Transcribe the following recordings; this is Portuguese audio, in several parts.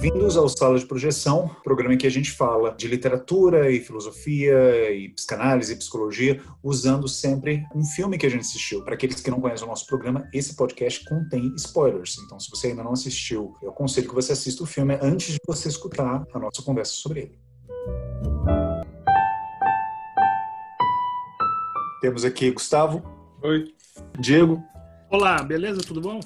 Bem-vindos ao Sala de Projeção, programa em que a gente fala de literatura e filosofia e psicanálise e psicologia, usando sempre um filme que a gente assistiu. Para aqueles que não conhecem o nosso programa, esse podcast contém spoilers. Então, se você ainda não assistiu, eu aconselho que você assista o filme antes de você escutar a nossa conversa sobre ele. Temos aqui Gustavo. Oi. Diego. Olá, beleza? Tudo bom?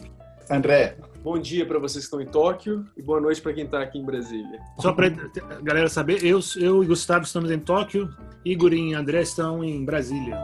André. Bom dia para vocês que estão em Tóquio e boa noite para quem está aqui em Brasília. Só para a galera saber, eu, eu e Gustavo estamos em Tóquio, Igor e André estão em Brasília.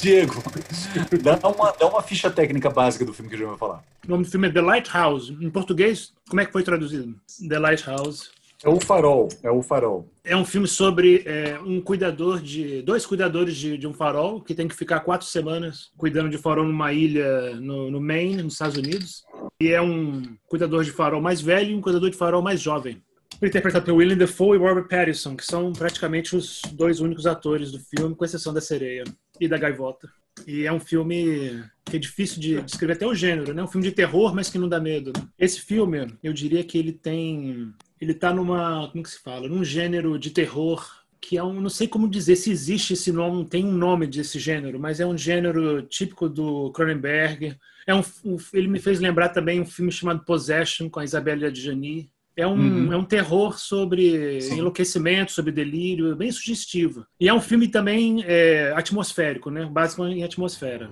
Diego, dá uma, dá uma ficha técnica básica do filme que a gente vai falar. O nome do filme é The Lighthouse. Em português, como é que foi traduzido? The Lighthouse. É o farol, é o farol. É um filme sobre é, um cuidador de. dois cuidadores de, de, um farol que tem que ficar quatro semanas cuidando de farol numa ilha no, no Maine, nos Estados Unidos. E é um cuidador de farol mais velho e um cuidador de farol mais jovem. Interpretado pelo William Defoe e Robert Pattinson, que são praticamente os dois únicos atores do filme, com exceção da sereia e da gaivota. E é um filme que é difícil de descrever até o gênero, né? Um filme de terror, mas que não dá medo. Esse filme, eu diria que ele tem ele tá numa, como que se fala, num gênero de terror que é um, não sei como dizer se existe esse nome, tem um nome desse gênero, mas é um gênero típico do Cronenberg. É um, um ele me fez lembrar também um filme chamado Possession com a Isabelle Adjani. É um, uhum. é um terror sobre Sim. enlouquecimento, sobre delírio, bem sugestivo. E é um filme também é, atmosférico, né? Básico em atmosfera.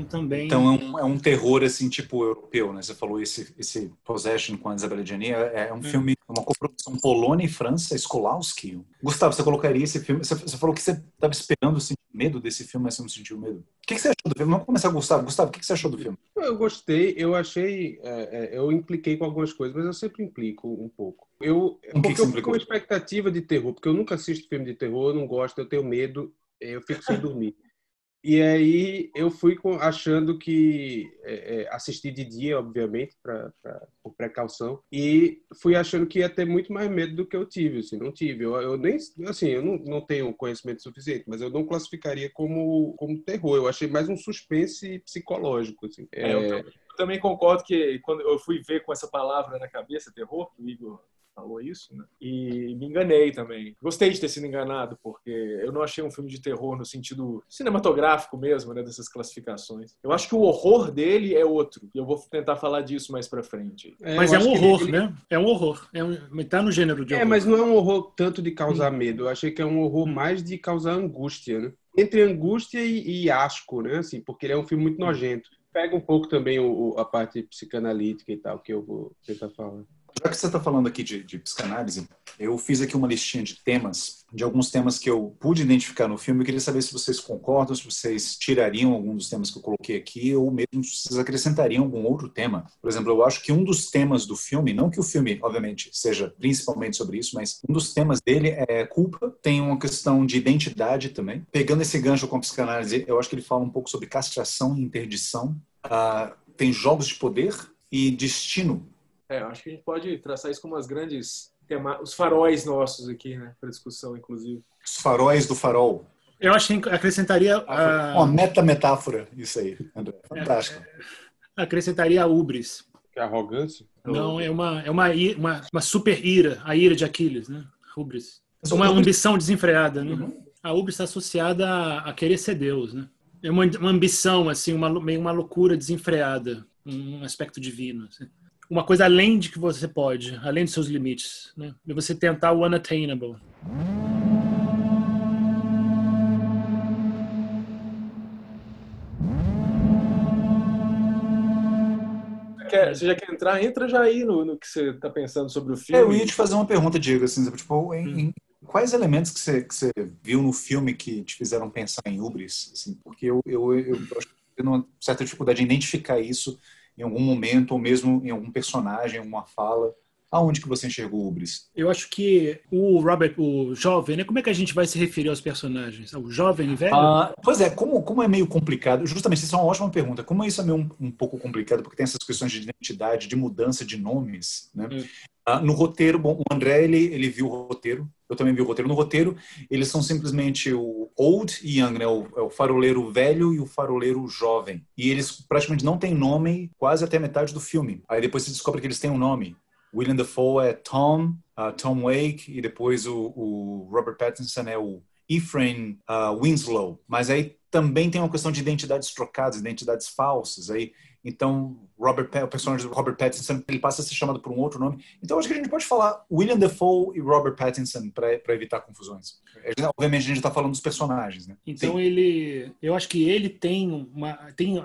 Então também. Então é um, é um terror assim tipo europeu, né? Você falou esse esse Possession com a Isabelle Gianni é, é um é. filme uma coprodução Polônia e França, Skolowski. Gustavo, você colocaria esse filme? Você, você falou que você estava esperando assim, medo desse filme, mas você não sentiu medo. O que, que, você achou do filme? Vamos começar, Gustavo. Gustavo, o que, que você achou do filme? Eu gostei. Eu achei. É, é eu impliquei com algumas coisas, mas eu sempre implico um pouco. Eu, porque que eu fico com expectativa de terror, porque eu nunca assisto filme de terror, eu não gosto, eu tenho medo, eu fico sem dormir. E aí eu fui achando que é, é, assisti de dia, obviamente, pra, pra, por precaução, e fui achando que ia ter muito mais medo do que eu tive. Assim, não tive. Eu, eu nem, assim, eu não, não tenho conhecimento suficiente, mas eu não classificaria como, como terror. Eu achei mais um suspense psicológico. Assim. É, eu, também concordo que quando eu fui ver com essa palavra na cabeça, terror, o Igor falou isso, né? E me enganei também. Gostei de ter sido enganado, porque eu não achei um filme de terror no sentido cinematográfico mesmo, né? Dessas classificações. Eu acho que o horror dele é outro. E eu vou tentar falar disso mais pra frente. É, mas é um horror, ele... né? É um horror. É um... Tá no gênero de é, horror. É, mas não é um horror tanto de causar hum. medo. Eu achei que é um horror mais de causar angústia, né? Entre angústia e, e asco, né? Assim, porque ele é um filme muito nojento. Pega um pouco também o, a parte psicanalítica e tal, que eu vou tentar falar. Já que você está falando aqui de, de, psicanálise, eu fiz aqui uma listinha de temas, de alguns temas que eu pude identificar no filme. Eu queria saber se vocês concordam, se vocês tirariam algum dos temas que eu coloquei aqui, ou mesmo se vocês acrescentariam algum outro tema. Por exemplo, eu acho que um dos temas do filme, não que o filme, obviamente, seja principalmente sobre isso, mas um dos temas dele é culpa, tem uma questão de identidade também. Pegando esse gancho com a psicanálise, eu acho que ele fala um pouco sobre castração e interdição. Uh, tem jogos de poder e destino é, acho que a gente pode traçar isso como as grandes tema... os faróis nossos aqui, né, para discussão, inclusive. Os faróis do farol. Eu acho que acrescentaria a... uma meta metáfora isso aí, André. Fantástico. É, acrescentaria a ubris. Que é arrogância? Não, é uma é uma, uma, uma super ira, a ira de Aquiles, né? Ubris. Uma ambição desenfreada, né? Uhum. A ubris está associada a, a, querer ser Deus, né? É uma, uma ambição assim, uma meio uma loucura desenfreada, um aspecto divino. Assim uma coisa além de que você pode, além dos seus limites, né? E você tentar o unattainable. Quer, você já quer entrar? Entra já aí no, no que você está pensando sobre o filme. É, eu ia te fazer uma pergunta, Diego, assim, tipo, em, em, quais elementos que você, que você viu no filme que te fizeram pensar em Ubris? Assim, porque eu, eu, eu, eu acho que eu tenho uma certa dificuldade em identificar isso em algum momento, ou mesmo em algum personagem, uma fala. Aonde que você enxergou o Ubris? Eu acho que o Robert, o jovem, né? Como é que a gente vai se referir aos personagens? O jovem e velho? Ah, pois é, como, como é meio complicado, justamente, isso é uma ótima pergunta. Como isso é meio um, um pouco complicado, porque tem essas questões de identidade, de mudança de nomes, né? Hum. Ah, no roteiro, bom, o André, ele, ele viu o roteiro, eu também vi o roteiro. No roteiro, eles são simplesmente o old e young, né? O, é o faroleiro velho e o faroleiro jovem. E eles praticamente não têm nome quase até metade do filme. Aí depois se descobre que eles têm um nome. William Dafoe é Tom, uh, Tom Wake, e depois o, o, Robert Pattinson é o Ephraim uh, Winslow. Mas aí também tem uma questão de identidades trocadas, identidades falsas. Aí, então, Robert, o personagem do Robert Pattinson ele passa a ser chamado por um outro nome. Então, acho que a gente pode falar William Dafoe e Robert Pattinson para evitar confusões. Obviamente, a gente está falando dos personagens, né? Então, ele, eu acho que ele tem uma, tem uh,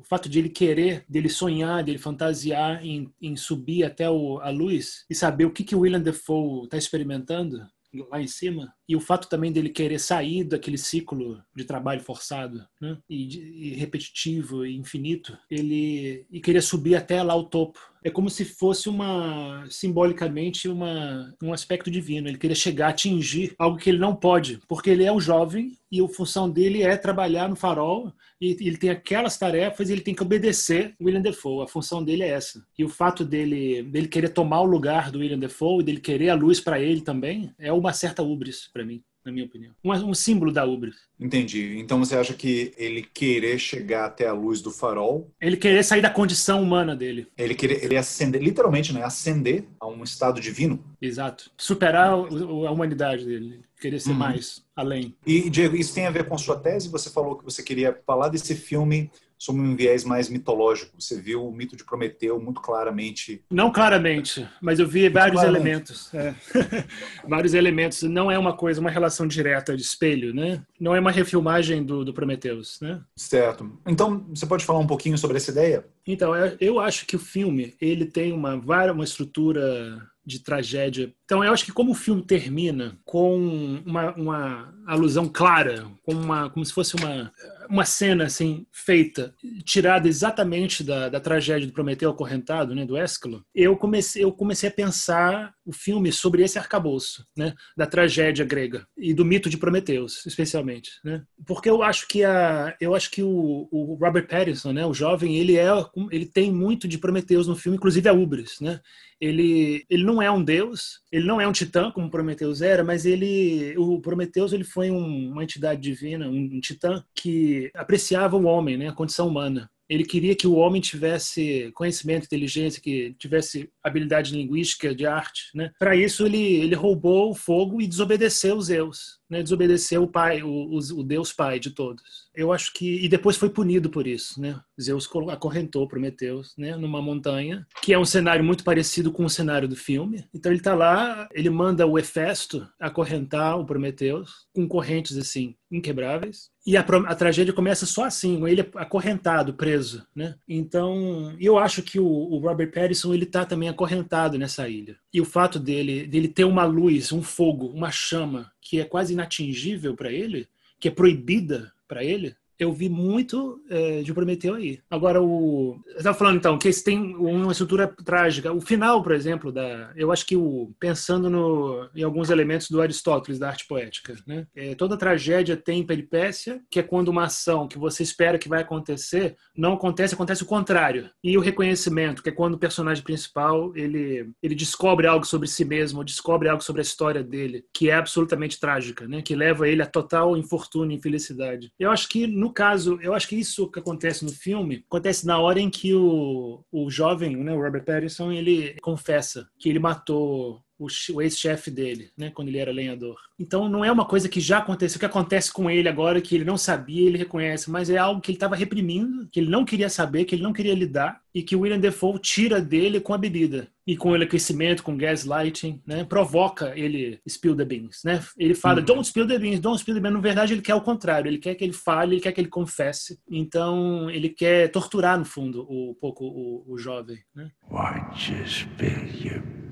o fato de ele querer, dele sonhar, dele fantasiar em, em subir até o, a luz e saber o que, que o William Defoe está experimentando lá em cima, e o fato também dele querer sair daquele ciclo de trabalho forçado né? e, e repetitivo e infinito, ele e querer subir até lá o topo. É como se fosse uma simbolicamente uma, um aspecto divino. Ele queria chegar, atingir algo que ele não pode, porque ele é um jovem e a função dele é trabalhar no farol e ele tem aquelas tarefas e ele tem que obedecer William Defoe. A função dele é essa. E o fato dele, dele querer tomar o lugar do William Defoe e dele querer a luz para ele também é uma certa ubris para mim na minha opinião. Um, um símbolo da Ubris. Entendi. Então você acha que ele querer chegar até a luz do farol. Ele querer sair da condição humana dele. Ele querer ele ascender, literalmente, né? Ascender a um estado divino. Exato. Superar a humanidade dele. Querer ser uhum. mais, além. E, Diego, isso tem a ver com sua tese? Você falou que você queria falar desse filme sob um viés mais mitológico. Você viu o mito de Prometeu muito claramente. Não claramente, mas eu vi muito vários claramente. elementos. É. vários elementos. Não é uma coisa, uma relação direta de espelho, né? Não é uma refilmagem do, do Prometheus, né? Certo. Então, você pode falar um pouquinho sobre essa ideia? Então, eu acho que o filme ele tem uma, uma estrutura de tragédia. Então, eu acho que como o filme termina com uma, uma alusão clara, como, uma, como se fosse uma, uma cena assim feita, tirada exatamente da, da tragédia do Prometeu acorrentado, né, do Ésquilo, eu comecei, eu comecei a pensar o filme sobre esse arcabouço, né, da tragédia grega e do mito de Prometeus, especialmente, né? Porque eu acho que a, eu acho que o, o Robert Pattinson, né, o jovem, ele é, ele tem muito de Prometeus no filme, inclusive a Ubris, né? ele, ele não é um deus, ele não é um titã como Prometeus era, mas ele o Prometeus ele foi um, uma entidade divina, um, um titã que apreciava o homem, né, a condição humana. Ele queria que o homem tivesse conhecimento, inteligência, que tivesse habilidade linguística, de arte. Né? Para isso, ele, ele roubou o fogo e desobedeceu os Zeus né, desobedeceu o pai, o, o, Deus pai de todos. Eu acho que e depois foi punido por isso, né? Zeus acorrentou Prometeus, né, numa montanha, que é um cenário muito parecido com o cenário do filme. Então ele está lá, ele manda o Hefesto acorrentar o Prometeus com correntes assim inquebráveis. E a, a, tragédia começa só assim, ele acorrentado, preso, né? Então, eu acho que o, o Robert Pattinson ele tá também acorrentado nessa ilha. E o fato dele dele ter uma luz, um fogo, uma chama que é quase inatingível para ele, que é proibida para ele, eu vi muito é, de Prometeu aí. Agora, o. Eu estava falando então que esse tem uma estrutura trágica. O final, por exemplo, da. Eu acho que o. Pensando no, em alguns elementos do Aristóteles, da arte poética, né? É, toda tragédia tem peripécia, que é quando uma ação que você espera que vai acontecer não acontece, acontece o contrário. E o reconhecimento, que é quando o personagem principal ele, ele descobre algo sobre si mesmo, descobre algo sobre a história dele, que é absolutamente trágica, né? Que leva ele a total infortúnio e infelicidade. Eu acho que no no caso, eu acho que isso que acontece no filme acontece na hora em que o, o jovem, né, o Robert Pattinson, ele confessa que ele matou o, o ex-chefe dele, né, quando ele era lenhador. Então não é uma coisa que já aconteceu, que acontece com ele agora, que ele não sabia, ele reconhece, mas é algo que ele estava reprimindo, que ele não queria saber, que ele não queria lidar, e que o William Defoe tira dele com a bebida. E com o aquecimento, com gaslighting, né, provoca ele spill the beans, né? Ele fala, uhum. don't spill the beans, don't spill the beans. Na verdade, ele quer o contrário, ele quer que ele fale, ele quer que ele confesse. Então, ele quer torturar, no fundo, um pouco o, o jovem, né? Why just spill your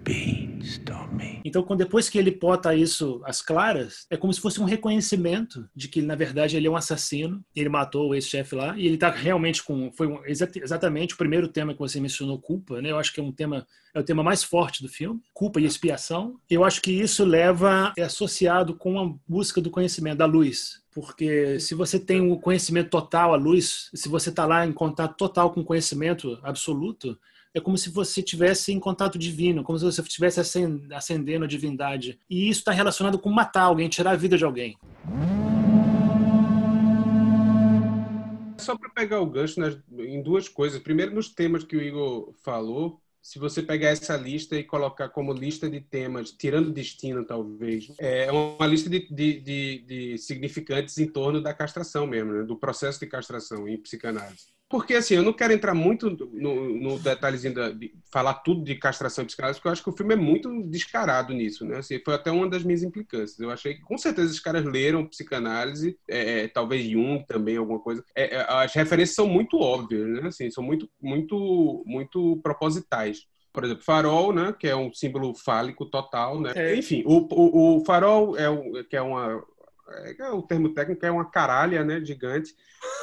Então, depois que ele bota isso às claras, é como se fosse um reconhecimento de que, na verdade, ele é um assassino, ele matou o ex-chefe lá, e ele está realmente com. Foi um, exatamente o primeiro tema que você mencionou, culpa, né? Eu acho que é um tema é o tema mais forte do filme, culpa e expiação. Eu acho que isso leva, é associado com a busca do conhecimento, da luz. Porque se você tem o um conhecimento total, a luz, se você está lá em contato total com o conhecimento absoluto, é como se você estivesse em contato divino, como se você estivesse acendendo a divindade. E isso está relacionado com matar alguém, tirar a vida de alguém. Só para pegar o gancho nas, em duas coisas. Primeiro, nos temas que o Igor falou, se você pegar essa lista e colocar como lista de temas, tirando destino, talvez, é uma lista de, de, de, de significantes em torno da castração mesmo, né? do processo de castração em psicanálise. Porque, assim, eu não quero entrar muito no, no detalhezinho de falar tudo de castração e psicanálise, porque eu acho que o filme é muito descarado nisso, né? Assim, foi até uma das minhas implicâncias. Eu achei que, com certeza, os caras leram psicanálise, é, é talvez Jung também, alguma coisa. É, é, as referências são muito óbvias, né? Assim, são muito, muito, muito propositais por exemplo, farol, né, que é um símbolo fálico total, né? É. Enfim, o, o, o, farol é um, que é uma é, o termo técnico é uma caralha, né, gigante.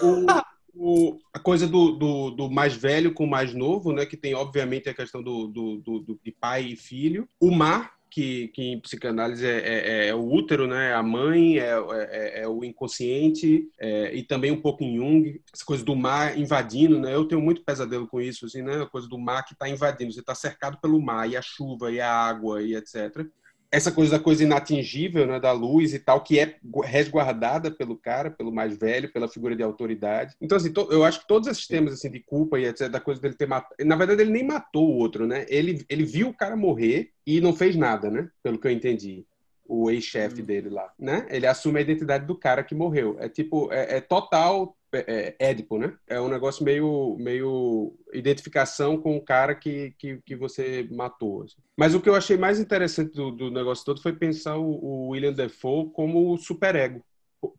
O, o, a coisa do, do, do, mais velho com o mais novo, né, que tem obviamente a questão do, do, do de pai e filho. O mar, que, que em psicanálise é, é, é, o útero, né? A mãe é, é, é o inconsciente é, e também um pouco em Jung, essa coisa do mar invadindo, né? Eu tenho muito pesadelo com isso, assim, né? A coisa do mar que está invadindo, você está cercado pelo mar e a chuva e a água e etc essa coisa da coisa inatingível, né, da luz e tal, que é resguardada pelo cara, pelo mais velho, pela figura de autoridade. Então, assim, to, eu acho que todos esses temas, assim, de culpa e etc, da coisa dele ter matado... Na verdade, ele nem matou o outro, né? Ele, ele viu o cara morrer e não fez nada, né? Pelo que eu entendi. O ex-chefe hum. dele lá, né? Ele assume a identidade do cara que morreu. É tipo, é, é total é, é, Édipo, né? É um negócio meio, meio identificação com o cara que, que, que você matou. Assim. Mas o que eu achei mais interessante do, do negócio todo foi pensar o, o William Defoe como superego.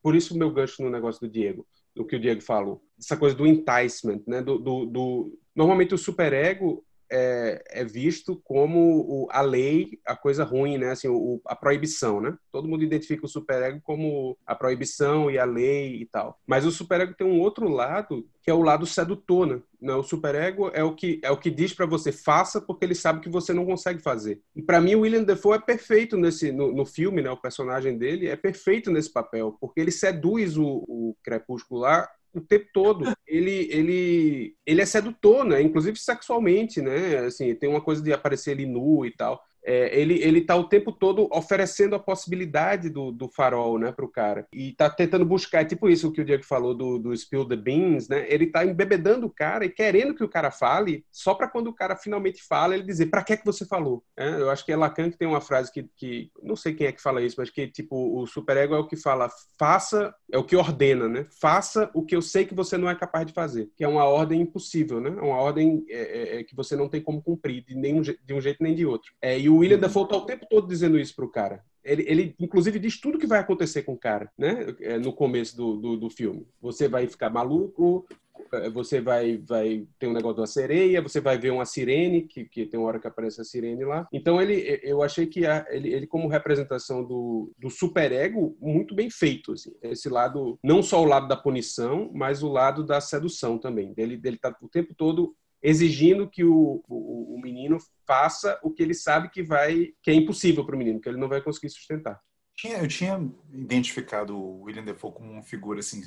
Por isso o meu gancho no negócio do Diego, do que o Diego falou. Essa coisa do enticement, né? Do, do, do... Normalmente o superego é, é visto como o, a lei, a coisa ruim, né? Assim, o, a proibição, né? Todo mundo identifica o superego como a proibição e a lei e tal. Mas o superego tem um outro lado que é o lado sedutor, né? Não, o superego é o que é o que diz para você faça porque ele sabe que você não consegue fazer. E para mim o William Defoe é perfeito nesse no, no, filme, né? O personagem dele é perfeito nesse papel porque ele seduz o, o crepúsculo lá o tempo todo. Ele, ele, ele é sedutor, né? Inclusive sexualmente, né? Assim, tem uma coisa de aparecer ele nu e tal é, ele ele está o tempo todo oferecendo a possibilidade do, do farol, né, para o cara e está tentando buscar, é tipo isso que o Diego falou do, do spill the beans, né? Ele está embebedando o cara e querendo que o cara fale, só para quando o cara finalmente fala ele dizer para que é que você falou. É, eu acho que é Lacan que tem uma frase que, que não sei quem é que fala isso, mas que tipo o superego é o que fala faça é o que ordena, né? Faça o que eu sei que você não é capaz de fazer, que é uma ordem impossível, né? É uma ordem é, é, é, que você não tem como cumprir de nenhum de um jeito nem de outro. É, e o William Dafoe tá o tempo todo dizendo isso pro cara. Ele, ele, inclusive, diz tudo que vai acontecer com o cara, né? É, no começo do, do, do, filme. Você vai ficar maluco, é, você vai, vai ter um negócio da sereia, você vai ver uma sirene, que, que tem uma hora que aparece a sirene lá. Então, ele, eu achei que a, ele, ele, como representação do, do superego, muito bem feito. Assim. Esse lado, não só o lado da punição, mas o lado da sedução também. Ele, ele tá o tempo todo exigindo que o, o, o, menino faça o que ele sabe que vai que é impossível para o menino, que ele não vai conseguir sustentar. Eu tinha identificado o William Defoe como uma figura assim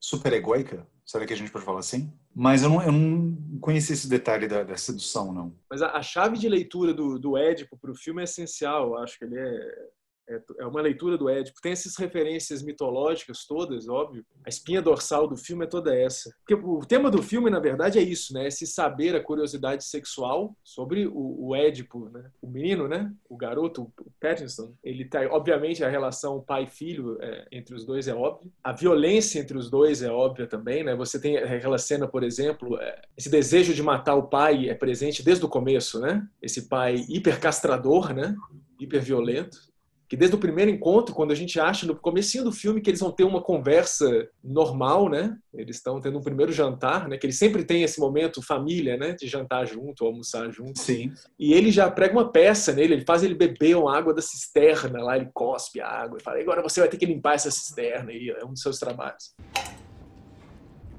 super egóica, será que a gente pode falar assim? Mas eu não, eu não conhecia esse detalhe da, da sedução, não. Mas a, a, chave de leitura do, do Édipo para o filme é essencial. Eu acho que ele é é, é uma leitura do Édipo. Tem essas referências mitológicas todas, óbvio. A espinha dorsal do filme é toda essa. Porque o tema do filme, na verdade, é isso, né? Esse saber, a curiosidade sexual sobre o, o Édipo, né? O menino, né? O garoto, o Pattinson. Ele tá, obviamente, a relação pai-filho é, entre os dois é óbvia. A violência entre os dois é óbvia também, né? Você tem aquela cena, por exemplo, é, esse desejo de matar o pai é presente desde o começo, né? Esse pai hipercastrador, né? Hiperviolento que desde o primeiro encontro, quando a gente acha no comecinho do filme que eles vão ter uma conversa normal, né? Eles estão tendo um primeiro jantar, né? Que eles sempre têm esse momento família, né? De jantar junto, almoçar junto. Sim. E ele já prega uma peça nele, ele faz ele beber uma água da cisterna lá, ele cospe a água e fala: agora você vai ter que limpar essa cisterna aí, é um dos seus trabalhos.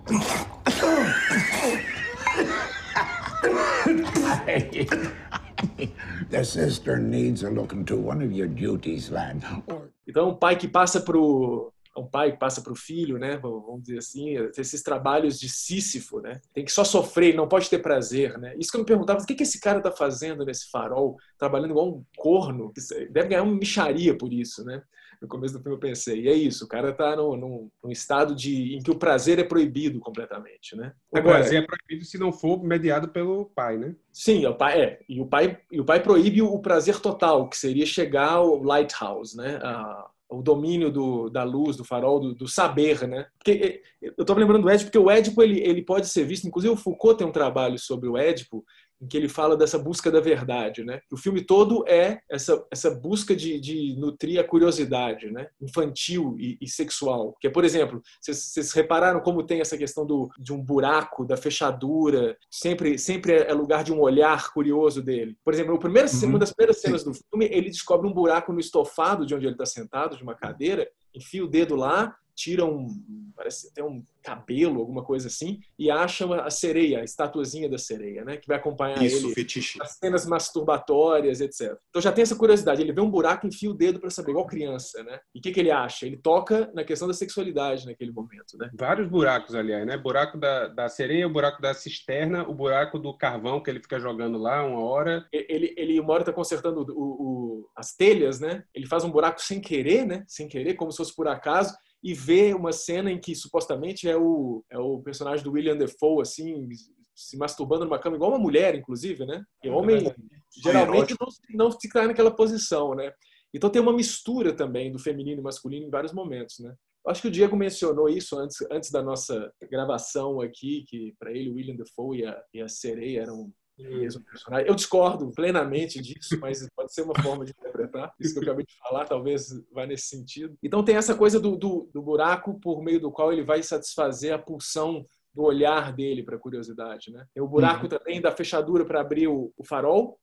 The sister needs a look into one of your duties, lad. Então, um pai que passa pro um pai que passa para o filho, né? Vamos dizer assim, esses trabalhos de Sísifo, né? Tem que só sofrer, não pode ter prazer, né? Isso que eu me perguntava, o que, que esse cara está fazendo nesse farol, trabalhando igual um corno? Deve ganhar uma micharia por isso, né? No começo do filme eu pensei, e é isso, o cara está num, num, num, estado de, em que o prazer é proibido completamente, né? O Agora, prazer é proibido se não for mediado pelo pai, né? Sim, o pai é. E o pai, e o pai proíbe o prazer total, que seria chegar ao lighthouse, né? A, o domínio do, da luz, do farol, do, do saber, né? Porque, eu estou lembrando do Édipo, porque o Édipo ele, ele pode ser visto, inclusive o Foucault tem um trabalho sobre o Édipo, em que ele fala dessa busca da verdade, né? O filme todo é essa, essa busca de, de nutrir a curiosidade, né? Infantil e, e sexual. Que é, por exemplo, vocês repararam como tem essa questão do, de um buraco, da fechadura, sempre, sempre é lugar de um olhar curioso dele. Por exemplo, primeiro, uhum. uma das primeiras cenas do filme, ele descobre um buraco no estofado de onde ele está sentado, de uma cadeira, enfia o dedo lá, tira um, parece até um cabelo, alguma coisa assim, e acha a sereia, a estatuazinha da sereia, né? Que vai acompanhar Isso, ele fetiche. as cenas masturbatórias, etc. Então já tem essa curiosidade. Ele vê um buraco, enfia o dedo para saber, igual criança, né? E o que, que ele acha? Ele toca na questão da sexualidade naquele momento, né? Vários buracos, aliás, né? Buraco da, da sereia, o buraco da cisterna, o buraco do carvão que ele fica jogando lá uma hora. Ele, ele uma hora tá consertando o, o, as telhas, né? Ele faz um buraco sem querer, né? Sem querer, como se fosse por acaso e vê uma cena em que supostamente é o, é o personagem do William Defoe, assim, se masturbando numa cama, igual uma mulher, inclusive, né? E homem geralmente não, não fica naquela posição, né? Então tem uma mistura também do feminino e masculino em vários momentos, né? Acho que o Diego mencionou isso antes, antes da nossa gravação aqui, que para ele o William Defoe e a, e a sereia eram personagem. Eu discordo plenamente disso, mas pode ser uma forma de interpretar. Isso que eu acabei de falar, talvez vá nesse sentido. Então tem essa coisa do, do, do buraco por meio do qual ele vai satisfazer a pulsão do olhar dele para a curiosidade, né? Tem o buraco uhum. também da fechadura para abrir o, o farol,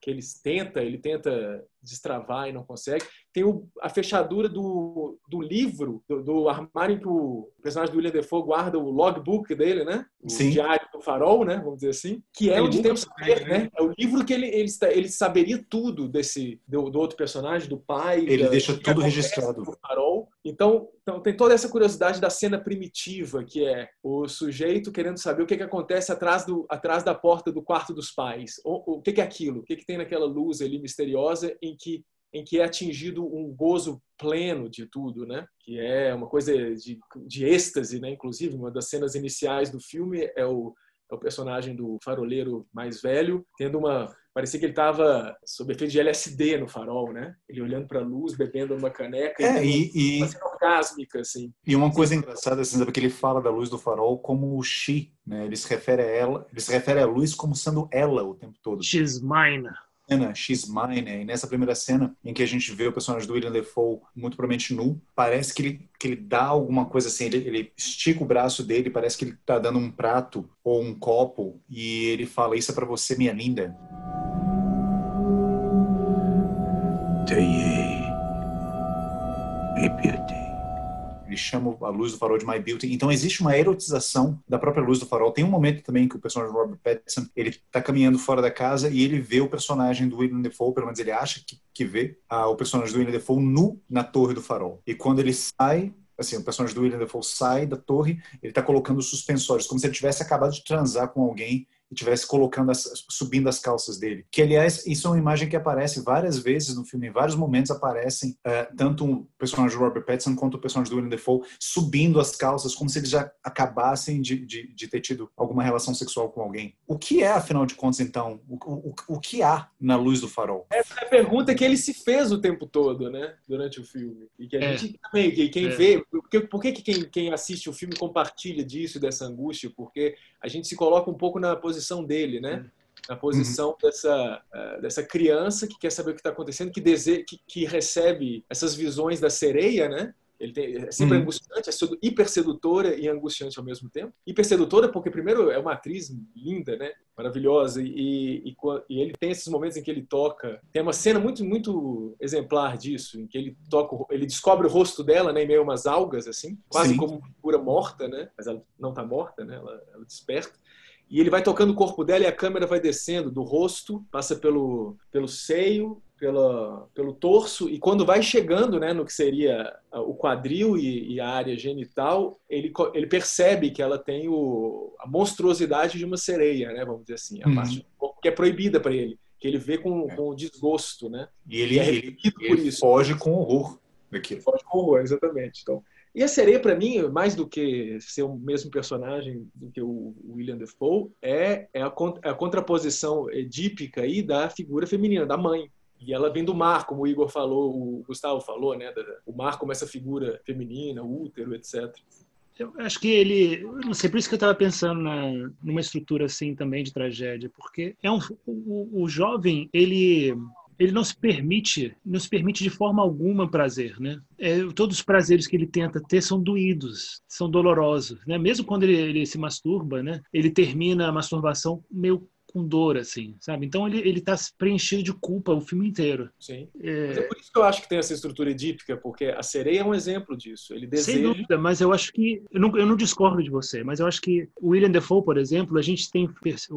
que ele tenta, ele tenta destravar e não consegue. Tem o, a fechadura do, do livro, do, do, armário que o personagem do William Defoe guarda o logbook dele, né? O Sim. diário do farol, né? Vamos dizer assim. Que é ele onde tem o saber, né? É o livro que ele, ele, ele saberia tudo desse do, do outro personagem, do pai. Ele da, deixa tudo registrado. Do farol. Então, então tem toda essa curiosidade da cena primitiva, que é o sujeito querendo saber o que, que acontece atrás, do, atrás da porta do quarto dos pais. O, o que, que é aquilo? O que, que tem naquela luz ali misteriosa em que em que é atingido um gozo pleno de tudo, né? Que é uma coisa de, de êxtase, né? Inclusive, uma das cenas iniciais do filme é o, é o personagem do faroleiro mais velho tendo uma parecia que ele estava sob efeito de LSD no farol, né? Ele olhando para a luz, bebendo uma caneca, é, e, e uma orgásmica, assim. E uma coisa engraçada, assim, porque ele fala da luz do farol como o she, né? Ele se refere a ela, ele se refere à luz como sendo ela o tempo todo. She's mine cena X Mine, e nessa primeira cena em que a gente vê o personagem do William Defoe muito provavelmente nu, parece que ele, que ele dá alguma coisa assim, ele, ele estica o braço dele, parece que ele tá dando um prato ou um copo, e ele fala, isso é para você, minha linda. You, beauty ele chama a luz do farol de My Beauty. Então existe uma erotização da própria luz do farol. Tem um momento também que o personagem Robert Pattinson, ele tá caminhando fora da casa e ele vê o personagem do William Defoe, pelo menos ele acha que, que vê ah, o personagem do William Defoe nu na torre do farol. E quando ele sai, assim, o personagem do William Defoe sai da torre, ele está colocando suspensórios, como se ele tivesse acabado de transar com alguém e tivesse colocando as, subindo as calças dele. Que aliás, isso é uma imagem que aparece várias vezes no filme, em vários momentos aparecem uh, tanto o personagem do Robert Pattinson quanto o personagem do William Defoe subindo as calças como se eles já acabassem de, de, de ter tido alguma relação sexual com alguém. O que é, afinal de contas, então, o, o, o que há na luz do farol? Essa é a pergunta que ele se fez o tempo todo, né, durante o filme. E que a é. gente também, que quem é. vê, porque, por que, que quem, quem assiste o filme compartilha disso, dessa angústia? Porque a gente se coloca um pouco na posição dele, né? na posição uhum. dessa, uh, dessa criança que quer saber o que está acontecendo, que, deseja, que, que recebe essas visões da sereia, né? Ele tem, é sempre uhum. angustiante, é hiper sedutora e angustiante ao mesmo tempo. Hiper sedutora porque, primeiro, é uma atriz linda, né? Maravilhosa. E, e, e, ele tem esses momentos em que ele toca. Tem uma cena muito, muito exemplar disso, em que ele toca, ele descobre o rosto dela, né? Em meio a umas algas, assim, quase Sim. como uma figura morta, né? Mas ela não está morta, né? Ela, ela desperta e ele vai tocando o corpo dela e a câmera vai descendo do rosto, passa pelo, pelo seio, pela, pelo torso e quando vai chegando né, no que seria o quadril e, e, a área genital, ele, ele percebe que ela tem o, a monstruosidade de uma sereia, né, vamos dizer assim, a uhum. parte do corpo que é proibida para ele, que ele vê com, é. com desgosto, né? E ele, é ele, ele foge com horror daquilo. Foge com horror, exatamente. Então, e a sereia, para mim, mais do que ser o mesmo personagem do que o William Defoe, é, é a, a contraposição edípica aí da figura feminina, da mãe. E ela vem do mar, como o Igor falou, o Gustavo falou, né? O mar como essa figura feminina, útero, etc. Eu acho que ele, não sei, por isso que eu estava pensando na, numa estrutura assim também de tragédia, porque é um, o, o jovem ele ele não se permite, não se permite de forma alguma prazer, né? É, todos os prazeres que ele tenta ter são doídos, são dolorosos, né? Mesmo quando ele, ele se masturba, né? Ele termina a masturbação meio com dor, assim, sabe? Então ele, ele tá preenchido de culpa o filme inteiro. Sim. É... Mas é por isso que eu acho que tem essa estrutura edípica, porque a sereia é um exemplo disso. Ele deseja... Sem dúvida, mas eu acho que... Eu não, eu não discordo de você, mas eu acho que o William Defoe, por exemplo, a gente tem...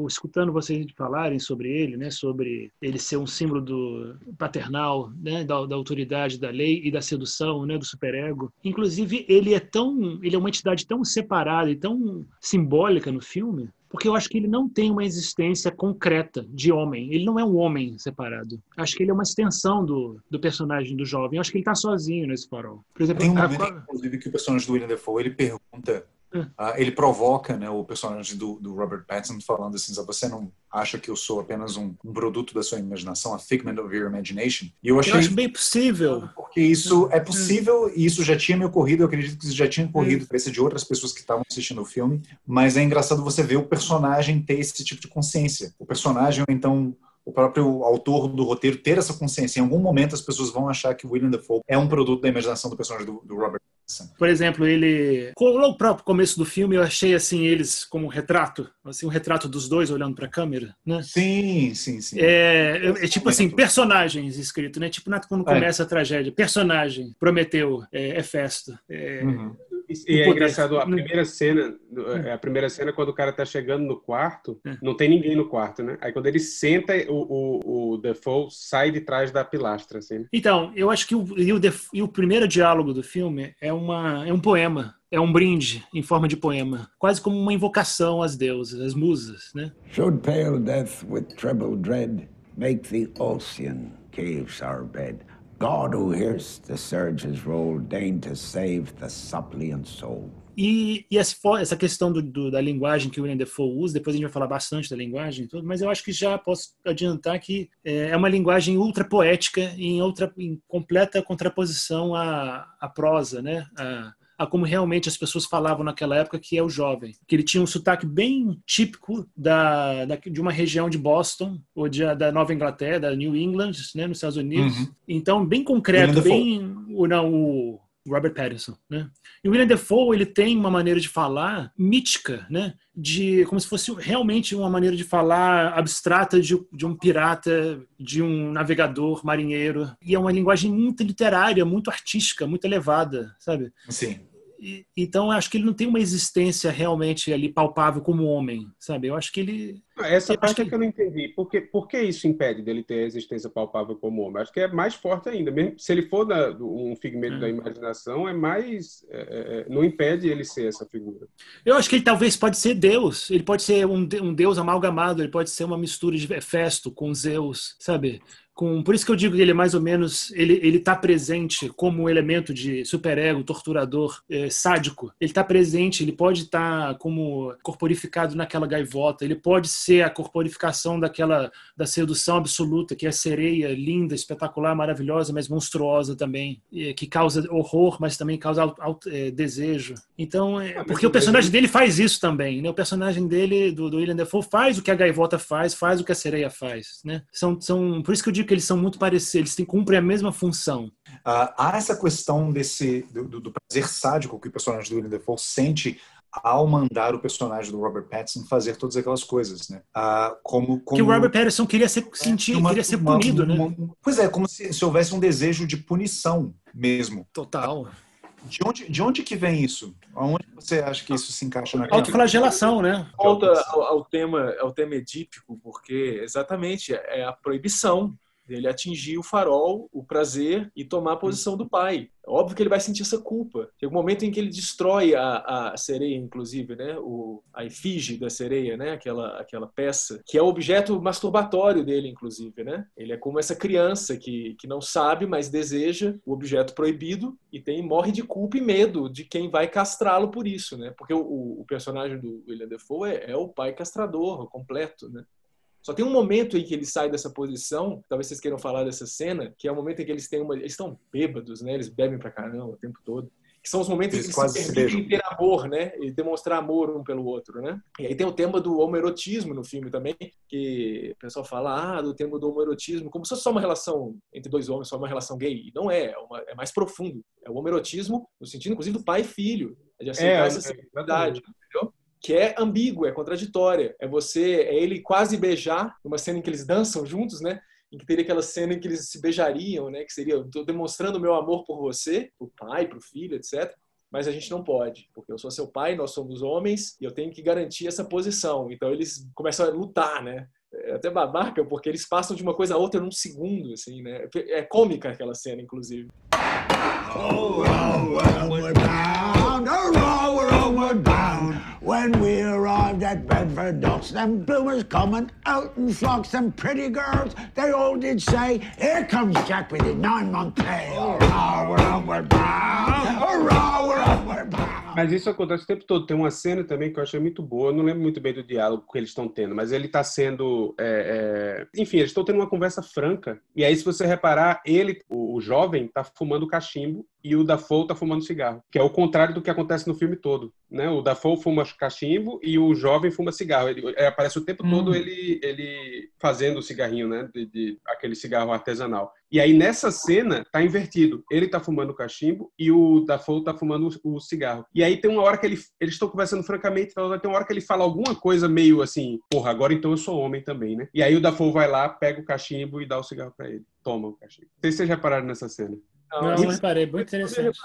Escutando vocês falarem sobre ele, né? Sobre ele ser um símbolo do paternal, né? Da, da autoridade, da lei e da sedução, né? Do superego. Inclusive, ele é tão... Ele é uma entidade tão separada e tão simbólica no filme porque eu acho que ele não tem uma existência concreta de homem. Ele não é um homem separado. Acho que ele é uma extensão do, do personagem do jovem. Eu acho que ele está sozinho nesse farol. Por exemplo, tem um momento, a... inclusive, que o personagem do William Defoe ele pergunta Uh, ele provoca né, o personagem do, do, Robert Pattinson falando assim, você não acha que eu sou apenas um, um, produto da sua imaginação, a figment of your imagination? E eu achei... Eu acho bem possível. Porque isso é possível e isso já tinha me ocorrido, eu acredito que isso já tinha ocorrido cabeça de outras pessoas que estavam assistindo o filme, mas é engraçado você ver o personagem ter esse tipo de consciência. O personagem, então, o próprio autor do roteiro ter essa consciência. Em algum momento as pessoas vão achar que o William Dafoe é um produto da imaginação do personagem do, do Robert Pattinson. Por exemplo, ele... No próprio começo do filme eu achei assim eles como um retrato, assim um retrato dos dois olhando para a câmera, né? Sim, sim, sim. É, é, é tipo assim, personagens escrito, né? Tipo quando é. começa é. a tragédia, personagem, Prometeu, é, Hefesto, é, uhum. E, é engraçado, a primeira cena, é, a primeira cena quando o cara tá chegando no quarto, é. não tem ninguém no quarto, né? Aí quando ele senta, o, o, o Defoe sai de trás da pilastra, assim. Então, eu acho que o, e o, e o primeiro diálogo do filme é, uma, é um poema é um brinde em forma de poema, quase como uma invocação às deusas, às musas, né? Should pale death with treble dread make the ocean caves our bed. God who hears the surges roll, deign to save the suppliant soul. E, e essa questão do, do, da linguagem que o William Defoe usa, depois a gente vai falar bastante da linguagem, mas eu acho que já posso adiantar que é, é uma linguagem ultra poética em, outra, em completa contraposição à, à prosa, né? A como realmente as pessoas falavam naquela época, que é o jovem. Que ele tinha um sotaque bem típico da, da de uma região de Boston, ou de, da Nova Inglaterra, da New England, né, nos Estados Unidos. Uhum. Então, bem concreto, bem... O, não, o Robert Pattinson, né? E o William Defoe, ele tem uma maneira de falar mítica, né? De, como se fosse realmente uma maneira de falar abstrata de, de um pirata, de um navegador marinheiro. E é uma linguagem muito literária, muito artística, muito elevada, sabe? Sim então acho que ele não tem uma existência realmente ali palpável como homem, sabe? Eu acho que ele essa parte que... é que eu não entendi. Por que, por que isso impede dele ter a existência palpável como homem? Acho que é mais forte ainda. Mesmo se ele for da, um figmento é. da imaginação, é mais. É, é, é, não impede ele ser essa figura. Eu acho que ele talvez pode ser Deus. Ele pode ser um, um Deus amalgamado. Ele pode ser uma mistura de Festo com Zeus, sabe? Com. Por isso que eu digo que ele é mais ou menos. Ele ele está presente como um elemento de superego, torturador, é, sádico. Ele está presente. Ele pode estar tá como corporificado naquela gaivota. Ele pode ser a corporificação daquela da sedução absoluta que é a sereia linda, espetacular, maravilhosa, mas monstruosa também, que causa horror, mas também causa é, desejo. Então, é, ah, porque o personagem dele faz isso também, né? O personagem dele do, do William Defoe faz o que a gaivota faz, faz o que a sereia faz, né? São, são por isso que eu digo que eles são muito parecidos, eles têm, cumprem a mesma função. Uh, há essa questão desse do, do, do, prazer sádico que o personagem do William Defoe sente ao mandar o personagem do Robert Pattinson fazer todas aquelas coisas, né? Uh, como, como... Que o Robert Pattinson queria ser sentir, uma, queria ser punido, uma, uma, né? Pois é, como se, se houvesse um desejo de punição mesmo. Total. De onde, de onde que vem isso? Aonde você acha que isso se encaixa na Autoflagelação, né? Volta ao, ao, tema, ao tema edípico, porque exatamente é a proibição dele atingir o farol, o prazer e tomar a posição do pai. Óbvio que ele vai sentir essa culpa. Tem um momento em que ele destrói a, a sereia, inclusive, né? O, a efígie da sereia, né? Aquela, aquela peça, que é o objeto masturbatório dele, inclusive, né? Ele é como essa criança que, que não sabe, mas deseja o objeto proibido e tem morre de culpa e medo de quem vai castrá-lo por isso, né? Porque o, o personagem do William Defoe é, é o pai castrador completo, né? Só tem um momento em que ele sai dessa posição, talvez vocês queiram falar dessa cena, que é o momento em que eles têm uma. Eles estão bêbados, né? Eles bebem pra caramba o tempo todo. Que são os momentos eles em que eles se permitem ter amor, né? E demonstrar amor um pelo outro, né? E aí tem o tema do homoerotismo no filme também, que o pessoal fala, ah, do tema do homoerotismo, como se fosse só uma relação entre dois homens, só uma relação gay. E não é, é, uma, é mais profundo. É o homoerotismo no sentido, inclusive, do pai e filho. De aceitar é, essa é, sexualidade, é, entendeu? Que é ambígua, é contraditória. É você, é ele quase beijar, numa cena em que eles dançam juntos, né? Em que teria aquela cena em que eles se beijariam, né? Que seria, estou demonstrando meu amor por você, pro pai, pro filho, etc. Mas a gente não pode, porque eu sou seu pai, nós somos homens e eu tenho que garantir essa posição. Então eles começam a lutar, né? É até babaca, porque eles passam de uma coisa a outra num segundo, assim, né? É cômica aquela cena, inclusive. Oh, well, well, them bloomers coming out in flocks, them pretty girls, they all did say, Here comes Jack with his nine-month tail. Hurrah, we're onward bound. Hurrah, we're onward bound. Mas isso acontece o tempo todo. Tem uma cena também que eu achei muito boa. Eu não lembro muito bem do diálogo que eles estão tendo, mas ele está sendo. É, é... Enfim, eles estão tendo uma conversa franca. E aí, se você reparar, ele, o, o jovem, está fumando cachimbo e o Dafoe tá fumando cigarro, que é o contrário do que acontece no filme todo, né? O Dafoe fuma cachimbo e o jovem fuma cigarro. Ele é, aparece o tempo todo ele ele fazendo o cigarrinho, né? De, de, aquele cigarro artesanal. E aí nessa cena tá invertido. Ele tá fumando cachimbo e o Dafoe tá fumando o, o cigarro. E aí tem uma hora que ele, eles estão conversando francamente, tem uma hora que ele fala alguma coisa meio assim, porra, agora então eu sou homem também, né? E aí o Dafoe vai lá, pega o cachimbo e dá o cigarro para ele. Toma o cachimbo. Não sei se vocês repararam nessa cena. Não, não, não reparei, muito interessante.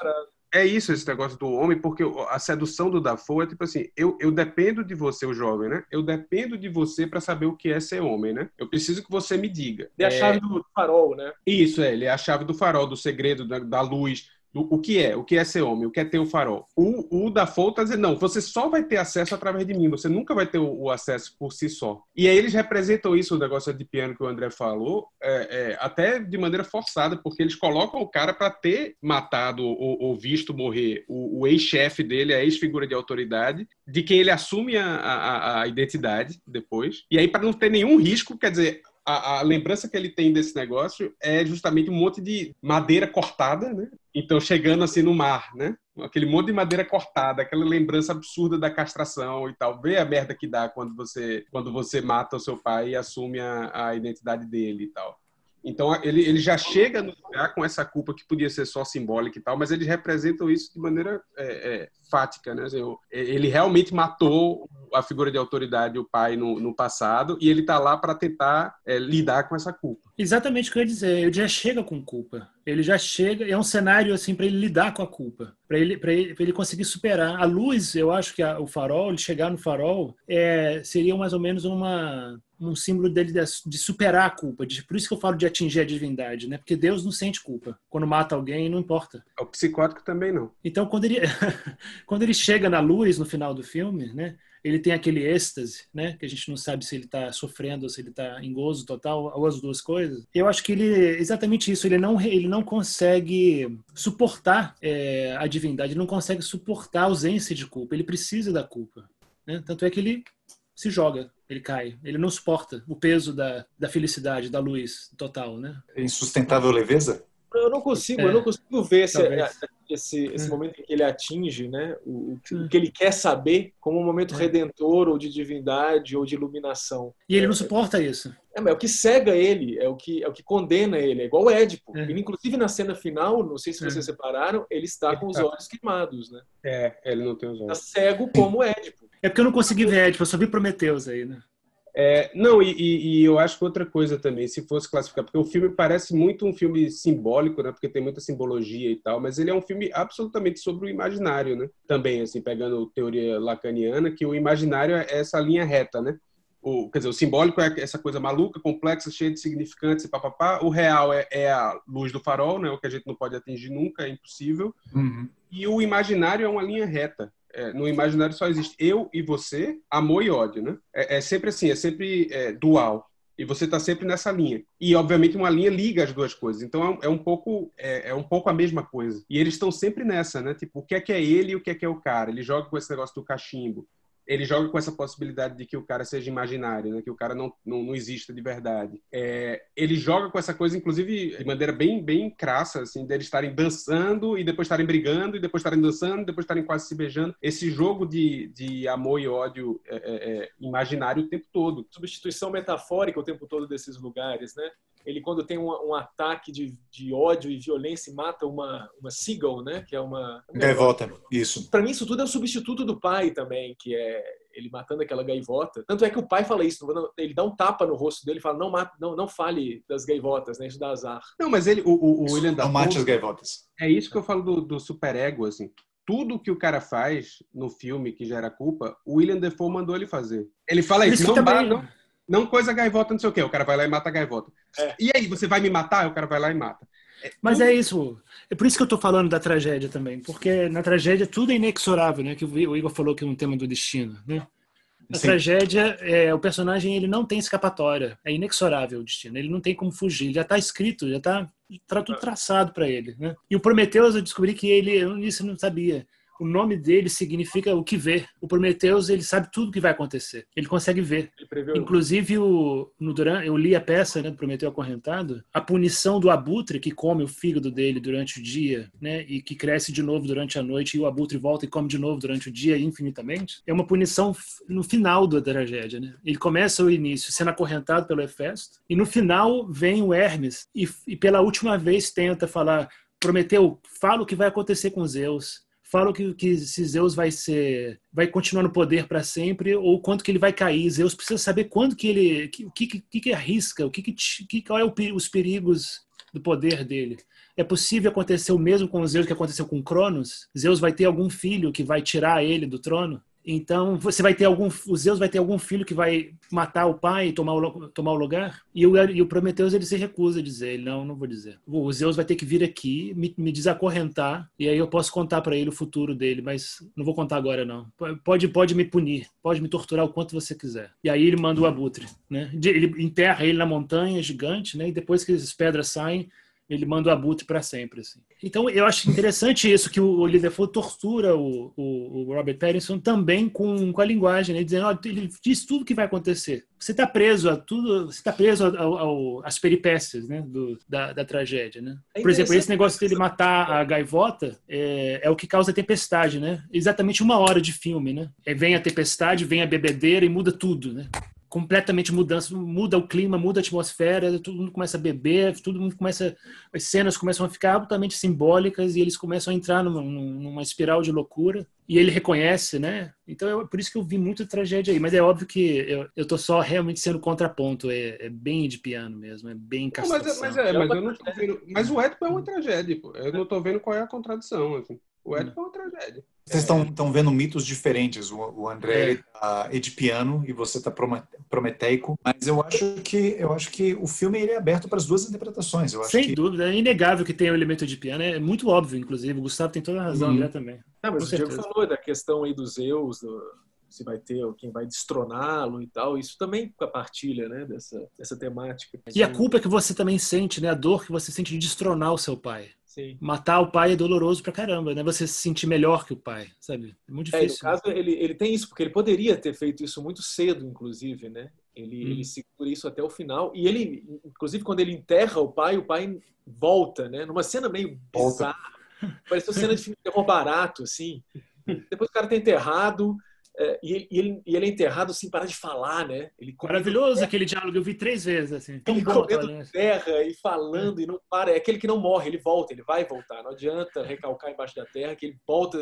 É isso, esse negócio do homem, porque a sedução do Dafoe é tipo assim, eu, eu dependo de você, o jovem, né? Eu dependo de você para saber o que é ser homem, né? Eu preciso que você me diga. Ele é a chave do farol, né? Isso, é, ele é a chave do farol, do segredo, da, da luz, o que é? O que é ser homem? O que é ter o farol? O, o da está dizendo, não, você só vai ter acesso através de mim, você nunca vai ter o, o, acesso por si só. E aí eles representam isso, o negócio de piano que o André falou, é, é, até de maneira forçada, porque eles colocam o cara para ter matado ou, ou, visto morrer o, o ex-chefe dele, a ex-figura de autoridade, de quem ele assume a, a, a identidade depois. E aí, para não ter nenhum risco, quer dizer, a, a, lembrança que ele tem desse negócio é justamente um monte de madeira cortada, né? Então, chegando assim no mar, né? Aquele monte de madeira cortada, aquela lembrança absurda da castração e tal. Vê a merda que dá quando você, quando você mata o seu pai e assume a, a identidade dele e tal. Então, ele, ele já chega no lugar com essa culpa que podia ser só simbólica e tal, mas eles representam isso de maneira é, é, fática, né? Assim, ele realmente matou a figura de autoridade, o pai, no, no passado, e ele está lá para tentar é, lidar com essa culpa. Exatamente o que eu ia dizer. Ele já chega com culpa. Ele já chega. É um cenário assim para ele lidar com a culpa, para ele, ele, ele conseguir superar. A luz, eu acho que a, o farol, ele chegar no farol, é, seria mais ou menos uma um símbolo dele de, superar a culpa. De, por isso que eu falo de atingir a divindade, né? Porque Deus não sente culpa. Quando mata alguém, não importa. O psicótico também não. Então, quando ele, quando ele chega na luz no final do filme, né? ele tem aquele êxtase, né? Que a gente não sabe se ele está sofrendo ou se ele está em gozo total, ou as duas coisas. Eu acho que ele, exatamente isso, ele não, ele não consegue suportar é, a divindade, ele não consegue suportar a ausência de culpa, ele precisa da culpa. Né? Tanto é que ele se joga, ele cai, ele não suporta o peso da, da felicidade, da luz total, né? É insustentável leveza? Eu não consigo, é, eu não consigo ver esse, esse, esse é. momento em que ele atinge, né, o, o, que ele quer saber como um momento é. redentor ou de divindade ou de iluminação. E ele não suporta isso. É, é o que cega ele, é o que é o que condena ele, é igual o Édipo. Ele, inclusive na cena final, não sei se vocês separaram, ele está com os tá. olhos queimados, né? É, ele não tem os olhos. Está cego como Édipo. É porque eu não consegui ver Édipo, eu só vi Prometeus aí, né? É, não, e, e, eu acho que outra coisa também, se fosse classificar, porque o filme parece muito um filme simbólico, né? Porque tem muita simbologia e tal, mas ele é um filme absolutamente sobre o imaginário, né? Também, assim, pegando teoria lacaniana, que o imaginário é essa linha reta, né? O, quer dizer, o simbólico é essa coisa maluca, complexa, cheia de significantes e papapá. O real é, é, a luz do farol, né? O que a gente não pode atingir nunca, é impossível. Uhum. E o imaginário é uma linha reta é, no imaginário só existe eu e você, amor e ódio, né? É, é sempre assim, é sempre é, dual. E você está sempre nessa linha. E, obviamente, uma linha liga as duas coisas. Então, é, um pouco é, é um pouco a mesma coisa. E eles estão sempre nessa, né? Tipo, o que é que é ele e o que é que é o cara? Ele joga com esse negócio do cachimbo ele joga com essa possibilidade de que o cara seja imaginário, né? que o cara não, não, não exista de verdade. É, ele joga com essa coisa, inclusive, de maneira bem, bem crassa, assim, deles estarem dançando e depois estarem brigando, e depois estarem dançando, e depois estarem quase se beijando. Esse jogo de, de amor e ódio é, é, é imaginário o tempo todo. Substituição metafórica o tempo todo desses lugares, né? Ele quando tem um, um ataque de, de, ódio e violência e mata uma, uma seagull, né? Que é uma... Gaivota, isso. Para mim isso tudo é o substituto do pai também, que é ele matando aquela gaivota. Tanto é que o pai fala isso, ele dá um tapa no rosto dele e fala, não, mata, não, não fale das gaivotas, né? Isso dá azar. Não, mas ele, o, o, o William Não mate as gaivotas. É isso que eu falo do, do superego, assim. Tudo que o cara faz no filme que gera culpa, o William Defoe mandou ele fazer. Ele fala isso, isso não, também... não, não coisa gaivota, não sei o quê. O cara vai lá e mata a gaivota. É. E aí, você vai me matar? O cara vai lá e mata. É, Mas é isso. É por isso que eu tô falando da tragédia também. Porque na tragédia tudo é inexorável, né? Que o Igor falou que é um tema do destino, né? Na Sim. tragédia, é, o personagem ele não tem escapatória. É inexorável o destino. Ele não tem como fugir. Ele já está escrito, já está tá tudo traçado para ele. Né? E o Prometheus, eu descobri que ele, eu isso não sabia o nome dele significa o que vê. O Prometheus, ele sabe tudo o que vai acontecer. Ele consegue ver. Ele Inclusive, o, no, durante, eu li a peça né, do Prometeu Acorrentado, a punição do abutre que come o fígado dele durante o dia, né, e que cresce de novo durante a noite, e o abutre volta e come de novo durante o dia infinitamente, é uma punição no final da tragédia. Né? Ele começa o início sendo acorrentado pelo Hefesto, e no final vem o Hermes, e, e pela última vez tenta falar Prometeu, fala o que vai acontecer com Zeus falam que, que se Zeus vai ser vai continuar no poder para sempre ou quanto que ele vai cair. Zeus precisa saber quando que ele o que, que, que arrisca, o que, que qual é o, os perigos do poder dele. É possível acontecer o mesmo com Zeus que aconteceu com Cronos? Zeus vai ter algum filho que vai tirar ele do trono? Então, você vai ter algum. O Zeus vai ter algum filho que vai matar o pai e tomar o, tomar o lugar? E o, e o Prometeus ele se recusa a dizer: ele, Não, não vou dizer. O Zeus vai ter que vir aqui, me, me desacorrentar, e aí eu posso contar para ele o futuro dele, mas não vou contar agora, não. Pode, pode me punir, pode me torturar o quanto você quiser. E aí ele manda o abutre. Né? Ele enterra ele na montanha gigante, né? e depois que as pedras saem, ele manda o abutre para sempre. Assim. Então, eu acho interessante isso, que o Defoe tortura o, o, o, Robert Pattinson também com, com a linguagem, né? dizendo, oh, ele diz tudo o que vai acontecer. Você está preso a tudo, você está preso às peripécias né? Do, da, da tragédia. Né? É Por exemplo, esse negócio dele matar a gaivota é, é, o que causa a tempestade, né? Exatamente uma hora de filme, né? É, vem a tempestade, vem a bebedeira e muda tudo, né? Completamente mudança, muda o clima, muda a atmosfera, todo mundo começa a beber, todo mundo começa, as cenas começam a ficar absolutamente simbólicas e eles começam a entrar numa, numa espiral de loucura e ele reconhece, né? Então é por isso que eu vi muita tragédia aí, mas é óbvio que eu, eu tô só realmente sendo contraponto, é, é bem de piano mesmo, é bem castração. Não, mas, é, mas, é, mas eu não tô vendo, mas o Édipo é uma tragédia, pô. eu não tô vendo qual é a contradição, assim. O Édipo é uma tragédia. Vocês estão vendo mitos diferentes. O, o André é. tá edipiano e você está prometeico. Mas eu acho que eu acho que o filme ele é aberto para as duas interpretações. Sem que... dúvida, é inegável que tem o elemento edipiano. É muito óbvio, inclusive. O Gustavo tem toda a razão, uhum. André também. Não, mas o Diego falou da questão aí dos Zeus, do se vai ter quem vai destroná-lo e tal. Isso também compartilha, né, dessa, dessa temática. E a culpa que você também sente, né, a dor que você sente de destronar o seu pai. Sim. Matar o pai é doloroso pra caramba, né? Você se sentir melhor que o pai, sabe? É muito É, no difícil. né? caso, ele, ele tem isso, porque ele poderia ter feito isso muito cedo, inclusive, né? Ele, Hum. ele segura isso até o final. E ele, inclusive, quando ele enterra o pai, o pai volta, né? Numa cena meio Volta. bizarra. Pareceu cena de filme de terror barato, assim. Depois o cara tá enterrado, é, e, ele, e ele, é enterrado sem parar de falar, né? Ele Maravilhoso aquele diálogo, eu vi três vezes, assim. Ele comendo né? terra e falando e não para. É aquele que não morre, ele volta, ele vai voltar. Não adianta recalcar embaixo da terra, que ele volta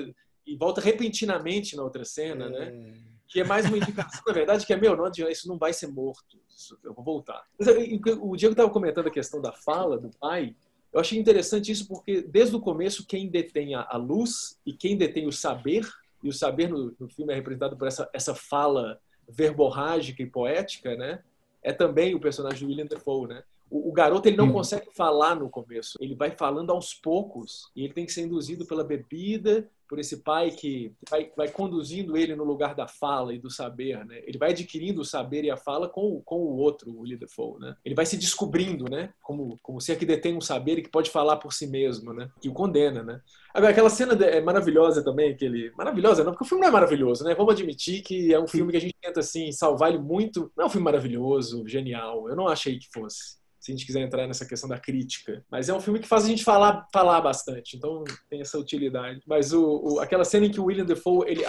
e volta repentinamente na outra cena, né? Que é mais uma indicação, na verdade, que é, meu, não adianta, isso não vai ser morto. Isso- eu vou voltar. Mas, e o Diego estava comentando a questão da fala do pai. Eu achei interessante isso porque, desde o começo, quem detém a luz e quem detém o saber, e o saber no, no filme é representado por essa, essa fala verborrágica e poética, né? É também o personagem do William Defoe, né? O, o garoto ele não Hum. consegue falar no começo. Ele vai falando aos poucos e ele tem que ser induzido pela bebida, por esse pai que vai, vai conduzindo ele no lugar da fala e do saber, né? Ele vai adquirindo o saber e a fala com, o- com o outro, o William Defoe, né? Ele vai se descobrindo, né? Como, como ser que detém um saber e que pode falar por si mesmo, né? Que o condena, né? Agora, aquela cena é maravilhosa também, aquele... Maravilhosa não, porque o filme não é maravilhoso, né? Vamos admitir que é um filme que a gente tenta, assim, salvar ele muito. Não é um filme maravilhoso, genial. Eu não achei que fosse se a gente quiser entrar nessa questão da crítica. Mas é um filme que faz a gente falar, falar bastante, então tem essa utilidade. Mas o, o- aquela cena em que o William Defoe ele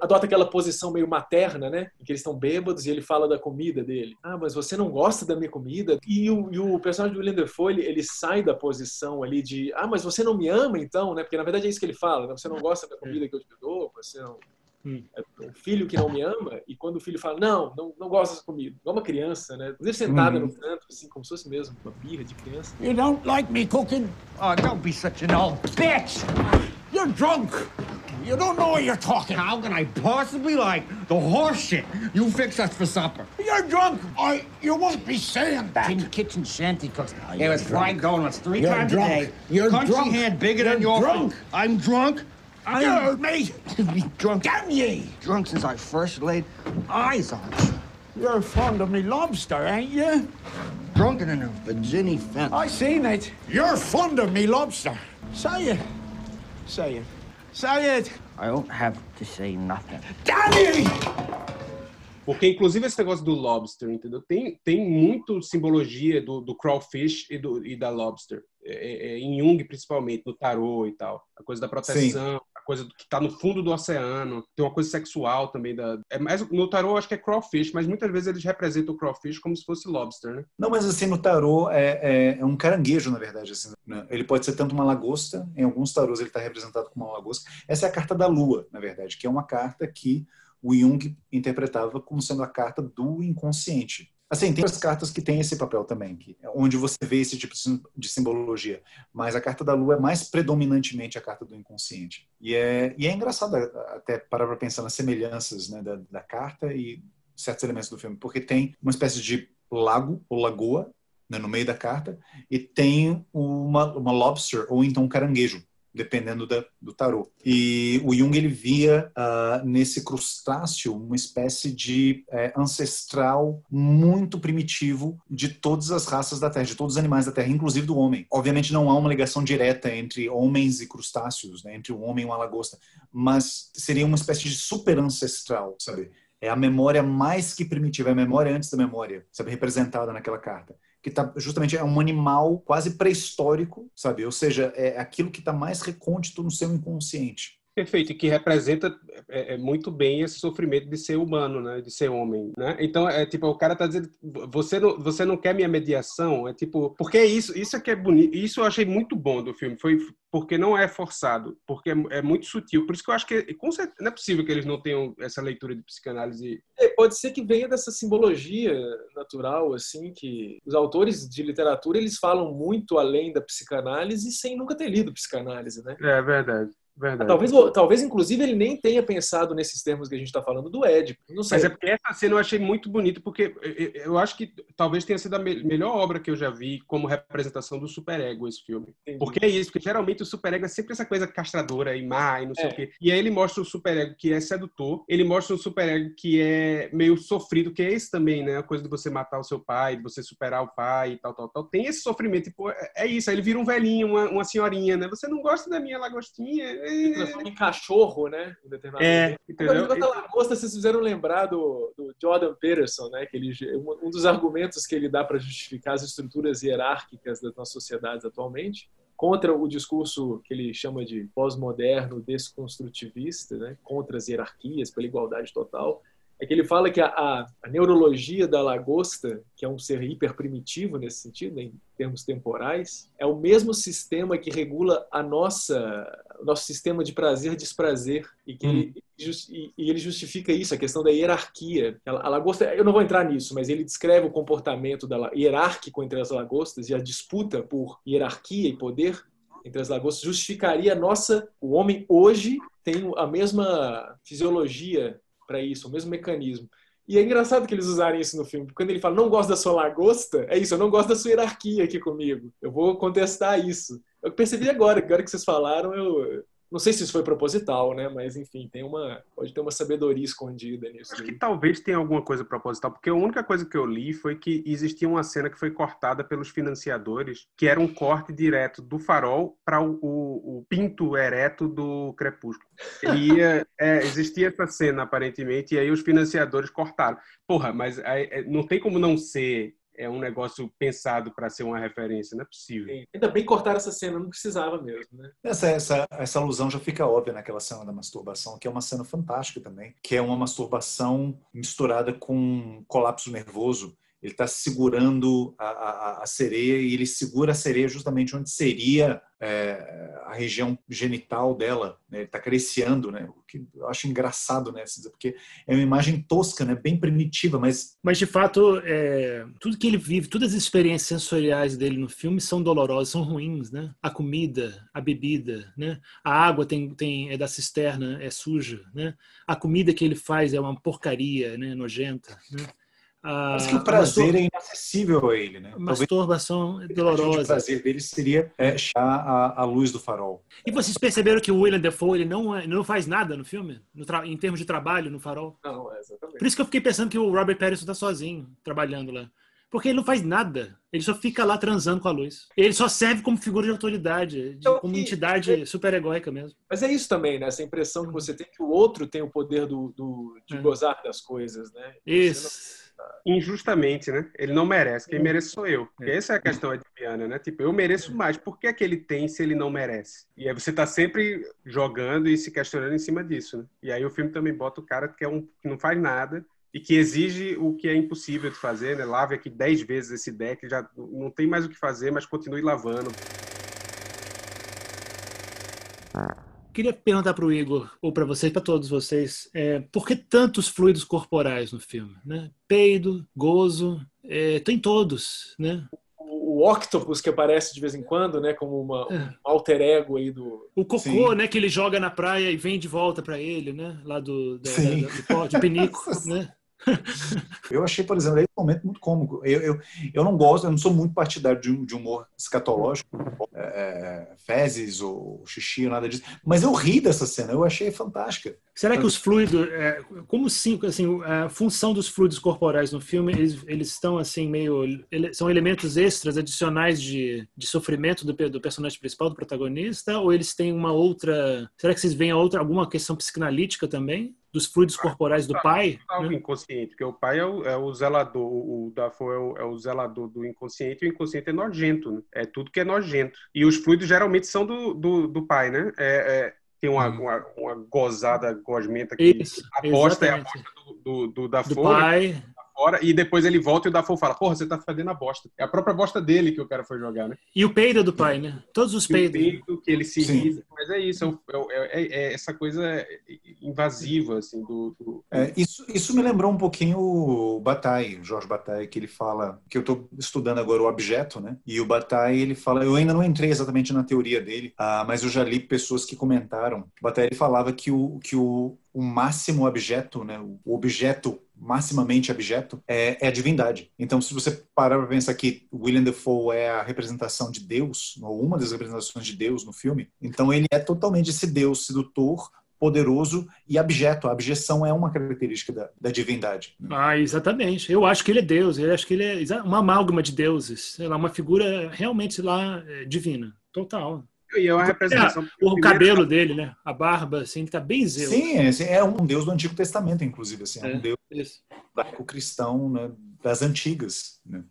adota aquela posição meio materna, né? Em que eles estão bêbados e ele fala da comida dele. Ah, mas você não gosta da minha comida? E o, e o personagem do William Defoe, ele, ele sai da posição ali de ah, mas você não me ama então, né? Porque na verdade é isso que ele fala, né? Você não gosta da comida que eu te dou, você não Hum. é um filho que não me ama, e quando o filho fala, não, não, não gosta dessa comida, igual uma criança, né? Inclusive sentada Uhum. no canto, assim, como se fosse mesmo uma birra de criança. You don't like me cooking? Oh, don't be such an old bitch! You're drunk. You don't know what you're talking. How can I possibly like the horse shit you fix us for supper? You're drunk. I. You won't be saying that. In kitchen shanty cooks. Oh, There was fried drunk. donuts three You're times drunk. a day. You're Country drunk. hand bigger You're than your drunk. food. I'm drunk. You I'm heard me. be drunk. Damn ye. Drunk since I first laid eyes on you. You're fond of me lobster, ain't you? Drunken in a Virginia fence. I seen it. You're fond of me lobster. Say it. Say it. Say it. I don't have to say nothing. Damn ye. Porque, inclusive, esse negócio do lobster, entendeu? Tem, tem muito simbologia do, do crawfish e, do, e da lobster. É, é, em Jung, principalmente, no tarô e tal. A coisa da proteção, a coisa que está no fundo do oceano. Tem uma coisa sexual também. Da, é mais, no tarô, acho que é crawfish, mas muitas vezes eles representam o crawfish como se fosse lobster, né? Não, mas assim, no tarô é, é, é um caranguejo, na verdade. Assim, né? Ele pode ser tanto uma lagosta, em alguns tarôs ele está representado como uma lagosta. Essa é a carta da lua, na verdade, que é uma carta que o Jung interpretava como sendo a carta do inconsciente. Assim, tem as cartas que têm esse papel também, que, é onde você vê esse tipo de simbologia. Mas a carta da lua é mais predominantemente a carta do inconsciente. E é, e é engraçado até parar para pensar nas semelhanças né, da, da carta e certos elementos do filme, porque tem uma espécie de lago ou lagoa né, no meio da carta e tem uma, uma lobster ou então um caranguejo dependendo da, do tarô. E o Jung ele via uh, nesse crustáceo uma espécie de é, ancestral muito primitivo de todas as raças da Terra, de todos os animais da Terra, inclusive do homem. Obviamente não há uma ligação direta entre homens e crustáceos, né, entre um homem e uma lagosta, mas seria uma espécie de super ancestral, sabe? É a memória mais que primitiva, é a memória antes da memória, sabe, representada naquela carta que tá justamente é um animal quase pré-histórico, sabe? Ou seja, é aquilo que está mais recôndito no seu inconsciente. Perfeito, e que representa é, é, muito bem esse sofrimento de ser humano, né? De ser homem, né? Então é tipo o cara tá dizendo você não você não quer minha mediação, é tipo porque é isso isso é que é bonito, isso eu achei muito bom do filme foi porque não é forçado, porque é, é muito sutil, por isso que eu acho que com certeza, não é possível que eles não tenham essa leitura de psicanálise. É, pode ser que venha dessa simbologia natural, assim que os autores de literatura eles falam muito além da psicanálise sem nunca ter lido psicanálise, né? É verdade. Verdade. Talvez, talvez, inclusive, ele nem tenha pensado nesses termos que a gente está falando do Ed. Não sei. Mas é porque essa cena eu achei muito bonita, porque eu acho que talvez tenha sido a melhor obra que eu já vi como representação do superego, esse filme. Entendi. Porque é isso, porque geralmente o superego é sempre essa coisa castradora e má e não sei é. o quê. E aí ele mostra o superego que é sedutor, ele mostra um superego que é meio sofrido, que é esse também, né? A coisa de você matar o seu pai, de você superar o pai e tal, tal, tal. Tem esse sofrimento, tipo, é isso. Aí ele vira um velhinho, uma, uma senhorinha, né? Você não gosta da minha lagostinha? Se transforma em cachorro, né? Em determinado é, entendeu? Quando lagosta, vocês fizeram lembrar do, do Jordan Peterson, né? Que ele, um dos argumentos que ele dá para justificar as estruturas hierárquicas das nossas sociedades atualmente contra o discurso que ele chama de pós-moderno desconstrutivista, né, contra as hierarquias, pela igualdade total, é que ele fala que a, a, a, neurologia da lagosta, que é um ser hiperprimitivo nesse sentido, em termos temporais, é o mesmo sistema que regula a nossa, o nosso sistema de prazer e desprazer, e que hum. ele, e, e, ele justifica isso, a questão da hierarquia. A, a, lagosta, eu não vou entrar nisso, mas ele descreve o comportamento da, hierárquico entre as lagostas e a disputa por hierarquia e poder entre as lagostas justificaria a nossa, o homem hoje tem a mesma fisiologia para isso, o mesmo mecanismo. E é engraçado que eles usarem isso no filme, porque quando ele fala não gosto da sua lagosta, é isso, eu não gosto da sua hierarquia aqui comigo. Eu vou contestar isso. Eu percebi agora, agora que vocês falaram, eu, não sei se isso foi proposital, né? Mas enfim, tem uma pode ter uma sabedoria escondida nisso. Acho que talvez tenha alguma coisa proposital, porque a única coisa que eu li foi que existia uma cena que foi cortada pelos financiadores, que era um corte direto do farol para o, o, o, pinto ereto do crepúsculo. E é, existia essa cena aparentemente, e aí os financiadores cortaram. Porra, mas é, não tem como não ser é um negócio pensado para ser uma referência, não é possível. Sim. Ainda bem cortar essa cena, não precisava mesmo, né? Essa, essa, essa alusão já fica óbvia naquela cena da masturbação, que é uma cena fantástica também, que é uma masturbação misturada com colapso nervoso ele está segurando a, a, a, sereia e ele segura a sereia justamente onde seria é, a região genital dela. Né? Ele está acariciando, né? O que eu acho engraçado, né? Porque é uma imagem tosca, né? Bem primitiva, mas... Mas, de fato, é, tudo que ele vive, todas as experiências sensoriais dele no filme são dolorosas, são ruins, né? A comida, a bebida, né? A água tem, tem, é da cisterna, é suja, né? A comida que ele faz é uma porcaria, né? Nojenta, né? Mas que o prazer é inacessível a ele, né? Masturbação Talvez dolorosa. O prazer dele seria é, a, a, luz do farol. E vocês perceberam que o William Defoe ele não, ele não faz nada no filme? No em termos de trabalho no farol? Não, é exatamente. Por isso que eu fiquei pensando que o Robert Pattinson está sozinho, trabalhando lá. Porque ele não faz nada. Ele só fica lá transando com a luz. Ele só serve como figura de autoridade, de, então, como entidade é... super egóica mesmo. Mas é isso também, né? Essa impressão que você tem que o outro tem o poder do, do de é. gozar das coisas, né? Isso injustamente, né? Ele não merece. Quem merece sou eu. Porque é. essa é a questão edipiana, né? Tipo, eu mereço mais. Por que é que ele tem se ele não merece? E aí você tá sempre jogando e se questionando em cima disso, né? E aí o filme também bota o cara que, é um, que não faz nada e que exige o que é impossível de fazer, né? Lave aqui dez vezes esse deck, já não tem mais o que fazer, mas continue lavando. Queria perguntar para o Igor, ou para vocês, para todos vocês, é, por que tantos fluidos corporais no filme? Né? Peido, gozo, é, tem todos, né? O, octopus que aparece de vez em quando, né, como uma, é. um alter ego aí do. O cocô, Sim. né, que ele joga na praia e vem de volta para ele, né, lá do, da, da, do, do pinico, né? eu achei, por exemplo, momento muito cômico. Eu, eu, eu não gosto, eu não sou muito partidário de, de humor escatológico, é, é, fezes ou xixi, nada disso. Mas eu ri dessa cena, eu achei fantástica. Será que os fluidos, é, como cinco, assim, a função dos fluidos corporais no filme, eles, eles estão assim meio, ele, são elementos extras, adicionais de, de sofrimento do, do personagem principal, do protagonista, ou eles têm uma outra? Será que vocês veem outra alguma questão psicanalítica também? dos fluidos corporais do pai. É né? inconsciente, porque o pai é o, é o zelador, o Dafoe é o, é o, zelador do inconsciente, e o inconsciente é nojento, né? é tudo que é nojento. E os fluidos geralmente são do, do, do pai, né? É, é, tem uma, hum. uma, uma, gozada gosmenta que Isso, aposta exatamente. é a aposta do, do, do Dafoe. Do pai fora, e depois ele volta e o Dafoe fala, porra, você tá fazendo a bosta. É a própria bosta dele que o cara foi jogar, né? E o peido do pai, né? Todos os peidos. O peido que ele se ri, mas é isso, é, é, é, é essa coisa invasiva assim do, do... É, isso, isso me lembrou um pouquinho o Bataille, o Jorge Bataille, que ele fala que eu estou estudando agora o objeto, né? E o Bataille ele fala, eu ainda não entrei exatamente na teoria dele, ah, mas eu já li pessoas que comentaram. O Bataille falava que o que o, o máximo objeto, né? O objeto maximamente abjeto é, é, a divindade. Então, se você parar para pensar que William Defoe é a representação de Deus, ou uma das representações de Deus no filme, então ele é totalmente esse Deus sedutor, poderoso e abjeto. A abjeção é uma característica da, da divindade. Ah, exatamente. Eu acho que ele é Deus. Eu acho que ele é uma amálgama de deuses. Sei lá, uma figura realmente lá é, divina. Total. E é uma representação. É, o cabelo dele, né? A barba, assim, tá bem zelo. Sim, é, é um deus do Antigo Testamento, inclusive. Assim, é, um deus cristão né, das antigas. Né?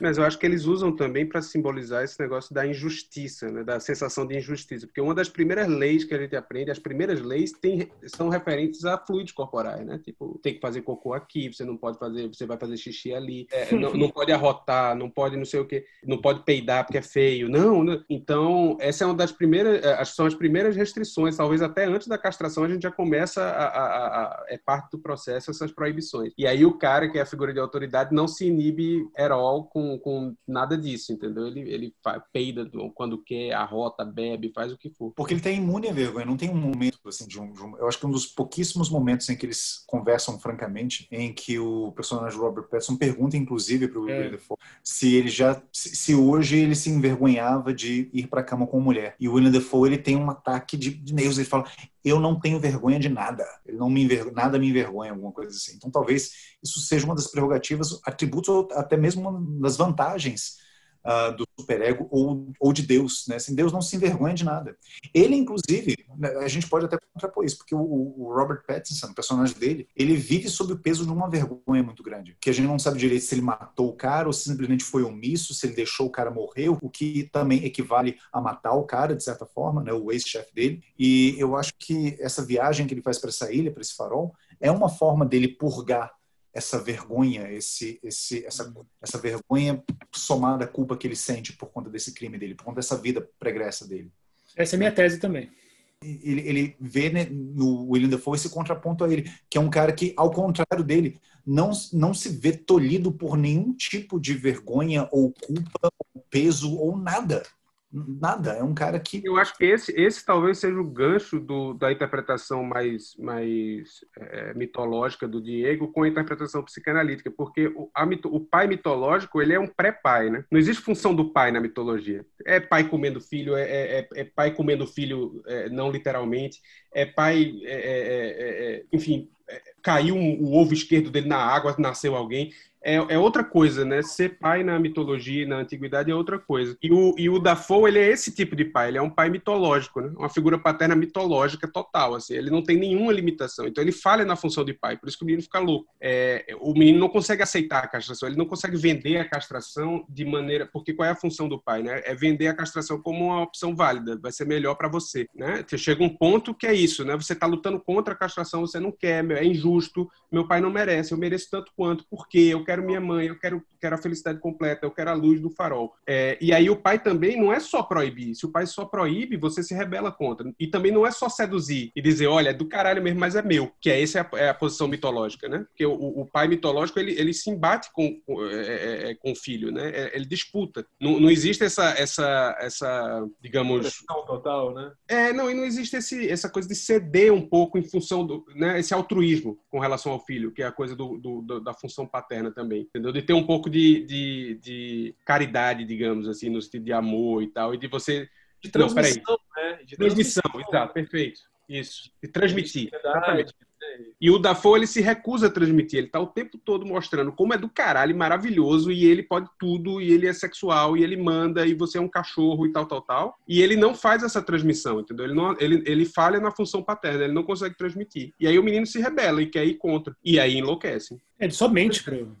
Mas eu acho que eles usam também para simbolizar esse negócio da injustiça, né? da sensação de injustiça. Porque uma das primeiras leis que a gente aprende, as primeiras leis tem, são referentes a fluidos corporais, né? Tipo, tem que fazer cocô aqui, você não pode fazer, você vai fazer xixi ali, é, não, não, pode arrotar, não pode não sei o que, não pode peidar porque é feio. Não, não, Então, essa é uma das primeiras, é, são as primeiras restrições, talvez até antes da castração a gente já começa a, a, a, é parte do processo essas proibições. E aí o cara que é a figura de autoridade não se inibe at all com, com nada disso, entendeu? Ele, ele peida quando quer, arrota, bebe, faz o que for. Porque ele tem imune à vergonha, não tem um momento assim de um, de um, Eu acho que um dos pouquíssimos momentos em que eles conversam francamente, em que o personagem Robert Pattinson pergunta, inclusive, para o é. Defoe se ele já. Se, se, hoje ele se envergonhava de ir para a cama com mulher. E o William Defoe ele tem um ataque de, de nervos. Ele fala: eu não tenho vergonha de nada. Ele não me enver... nada me envergonha, alguma coisa assim. Então, talvez isso seja uma das prerrogativas, atributos ou até mesmo uma das vantagens uh, do superego ou, ou de Deus. Né? Assim, Deus não se envergonha de nada. Ele, inclusive, né, a gente pode até contrapor isso, porque o, o, Robert Pattinson, o personagem dele, ele vive sob o peso de uma vergonha muito grande. Que a gente não sabe direito se ele matou o cara ou se simplesmente foi omisso, se ele deixou o cara morrer, o que também equivale a matar o cara, de certa forma, né? o ex-chefe dele. E eu acho que essa viagem que ele faz para essa ilha, para esse farol, é uma forma dele purgar essa vergonha, esse, esse, essa, essa vergonha somada à culpa que ele sente por conta desse crime dele, por conta dessa vida pregressa dele. Essa é a minha tese também. Ele, ele vê né, no William Dafoe esse contraponto a ele, que é um cara que, ao contrário dele, não, não se vê tolhido por nenhum tipo de vergonha ou culpa, ou peso ou nada. Nada, é um cara que. Eu acho que esse, esse talvez seja o gancho do, da interpretação mais, mais é, mitológica do Diego com a interpretação psicanalítica, porque o, a, o pai mitológico ele é um pré-pai, né? Não existe função do pai na mitologia. É pai comendo filho, é, é, é, é pai comendo filho, é, não literalmente, é pai, é, enfim, caiu um, o ovo esquerdo dele na água, nasceu alguém é, é, outra coisa, né? Ser pai na mitologia, na antiguidade é outra coisa. E o, e o Dafoe, ele é esse tipo de pai, ele é um pai mitológico, né? Uma figura paterna mitológica total, assim. Ele não tem nenhuma limitação. Então ele falha na função de pai, por isso que o menino fica louco. É, o menino não consegue aceitar a castração, ele não consegue vender a castração de maneira... Porque qual é a função do pai, né? É vender a castração como uma opção válida, vai ser melhor para você, né? Você chega um ponto que é isso, né? Você tá lutando contra a castração, você não quer, é injusto, meu pai não merece, eu mereço tanto quanto, porque eu quero minha mãe, eu quero, quero a felicidade completa, eu quero a luz do farol. É, e aí o pai também não é só proibir. Se o pai só proíbe, você se rebela contra. E também não é só seduzir e dizer, olha, é do caralho mesmo, mas é meu. Que é essa é a, é a posição mitológica, né? Porque o, o, pai mitológico, ele, ele se embate com, com, é, é, é com o filho, né? Ele disputa. Não, não existe essa, essa, essa digamos... total, né? É, não, e não existe esse, essa coisa de ceder um pouco em função do... Né, esse altruísmo com relação ao filho, que é a coisa do, do da função paterna também, entendeu? De ter um pouco de, de, de caridade, digamos assim, no sentido de amor e tal, e de você... De transmissão, não, né? De transmissão, transmissão, exato, perfeito. Isso, de transmitir. Exatamente. E o Dafoe ele se recusa a transmitir, ele está o tempo todo mostrando como é do caralho, maravilhoso, e ele pode tudo, e ele é sexual, e ele manda, e você é um cachorro e tal, tal, tal. E ele não faz essa transmissão, entendeu? Ele, não, ele, ele falha na função paterna, ele não consegue transmitir. E aí o menino se rebela e quer ir contra. E aí enlouquece. É somente pro,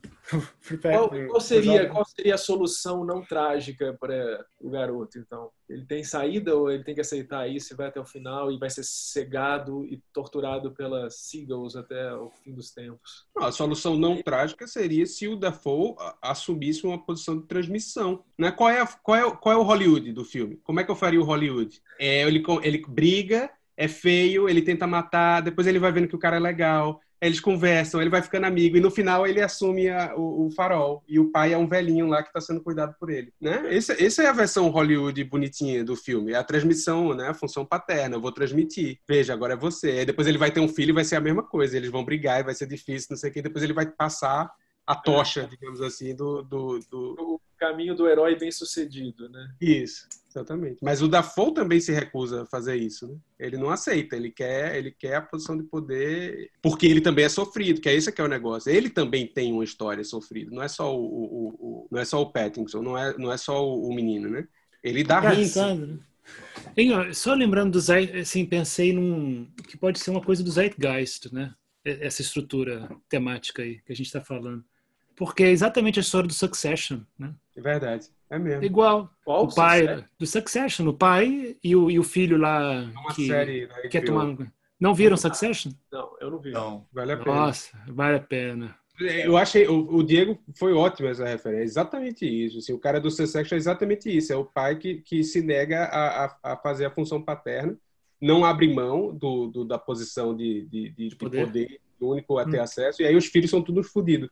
qual, qual, seria, qual seria a solução não trágica para o garoto, então? Ele tem saída ou ele tem que aceitar isso e vai até o final e vai ser cegado e torturado pelas Seagulls até o fim dos tempos? A solução não trágica seria se o Dafoe assumisse uma posição de transmissão. Né? Qual, é, qual, é, qual é o Hollywood do filme? Como é que eu faria o Hollywood? É, ele, ele briga é feio, ele tenta matar, depois ele vai vendo que o cara é legal, eles conversam, ele vai ficando amigo e no final ele assume a, o, o, farol e o pai é um velhinho lá que está sendo cuidado por ele, né? Essa, essa é a versão Hollywood bonitinha do filme, é a transmissão, né? A função paterna, eu vou transmitir. Veja, agora é você. Depois ele vai ter um filho e vai ser a mesma coisa, eles vão brigar e vai ser difícil, não sei o que, depois ele vai passar a tocha, digamos assim, do, do, do... O caminho do herói bem sucedido, né? Isso, exatamente. Mas o Dafoe também se recusa a fazer isso, né? Ele não aceita, ele quer, ele quer a posição de poder, porque ele também é sofrido, que é esse que é o negócio. Ele também tem uma história sofrida, não é só o, o, o não é só o Pattinson, não é, não é só o, menino, né? Ele dá risco. Só lembrando do Zeit, assim, pensei num que pode ser uma coisa do Zeitgeist, né? Essa estrutura temática aí que a gente está falando porque é exatamente a história do Succession, né? É verdade, é mesmo. Igual. Qual o pai Succession? do Succession, o pai e o, e o filho lá é uma que série quer tomar. Não viram Succession? Não, eu não vi. Não, vale a pena. Nossa, vale a pena. Eu achei, o, o, Diego foi ótimo essa referência, é exatamente isso. Assim, o cara do Succession é exatamente isso. É o pai que, que se nega a, a, a fazer a função paterna, não abre mão do, do da posição de, de, de, de poder. poder único a ter hum. acesso, e aí os filhos são todos fodidos.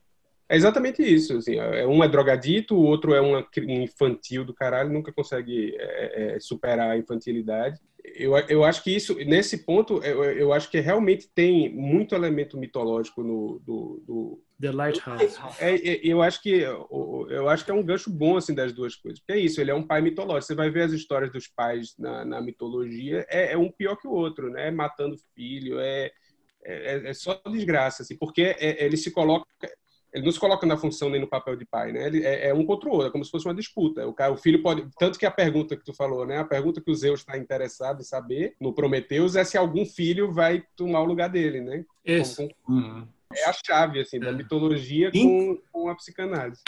É exatamente isso. Assim, é, um é drogadito, o outro é um infantil do caralho, nunca consegue é, é, superar a infantilidade. Eu, eu acho que isso, nesse ponto, eu, eu acho que realmente tem muito elemento mitológico no. Do, do The Lighthouse. É, é, eu acho que eu acho que é um gancho bom assim das duas coisas. Porque é isso, ele é um pai mitológico. Você vai ver as histórias dos pais na, na mitologia, é, é um pior que o outro, né? Matando filho, é, é, é, só desgraça, assim, porque ele se coloca ele não se coloca na função nem no papel de pai, né? Ele é, é um contra o outro, é como se fosse uma disputa. O, cara, o filho pode, tanto que a pergunta que tu falou, né? A pergunta que o Zeus está interessado em saber no Prometeus é se algum filho vai tomar o lugar dele, né? Isso. Uhum. É a chave assim da é. mitologia com, com a psicanálise.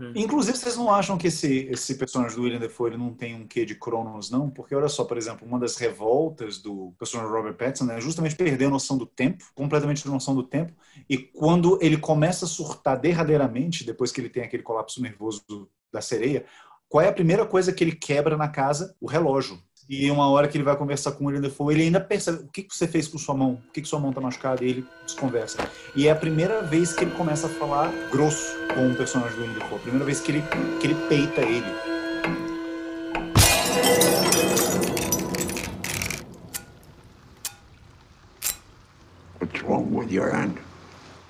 Hum. Inclusive, vocês não acham que esse, esse personagem do William Defoe não tem um quê de Cronos, não? Porque, olha só, por exemplo, uma das revoltas do personagem Robert Pattinson é justamente perder a noção do tempo, completamente a noção do tempo, e quando ele começa a surtar derradeiramente, depois que ele tem aquele colapso nervoso da sereia, qual é a primeira coisa que ele quebra na casa? O relógio. E uma hora que ele vai conversar com o William Defoe, ele ainda percebe o que, que você fez com sua mão, por que, que sua mão está machucada, e ele desconversa. E é a primeira vez que ele começa a falar grosso com o personagem do William Defoe, a primeira vez que ele, que ele peita ele. What's wrong with your hand?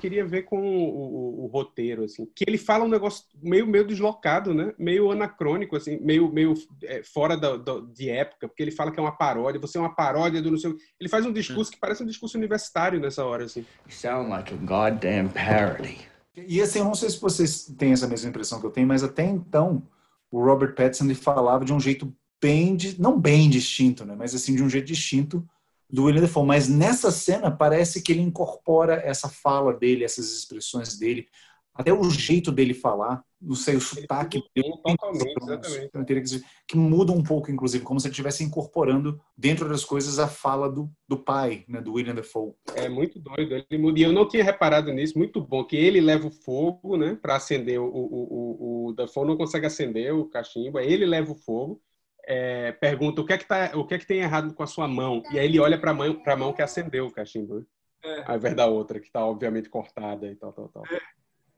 Queria ver com o, o, o, roteiro, assim, que ele fala um negócio meio, meio deslocado, né? Meio anacrônico, assim, meio, meio é, fora da, da, de época, porque ele fala que é uma paródia, você é uma paródia do não sei Ele faz um discurso que parece um discurso universitário nessa hora, assim. You sound like a goddamn parody. E assim, eu não sei se vocês têm essa mesma impressão que eu tenho, mas até então o Robert Pattinson ele falava de um jeito bem, não bem distinto, né? Mas assim, de um jeito distinto do William Defoe, mas nessa cena parece que ele incorpora essa fala dele, essas expressões dele, até o jeito dele falar, não sei, o sotaque dele, que, que muda um pouco, inclusive, como se ele estivesse incorporando dentro das coisas a fala do, do pai, né, do William Defoe. É muito doido, ele muda. E eu não tinha reparado nisso, muito bom, que ele leva o fogo, né, para acender, o, o, o, o Defoe não consegue acender o cachimbo, ele leva o fogo, é, pergunta o que é que tá, o que é que tem errado com a sua mão e aí ele olha para a mão para mão que acendeu o cachimbo né? é. ao invés da outra que está obviamente cortada e tal tal tal. É.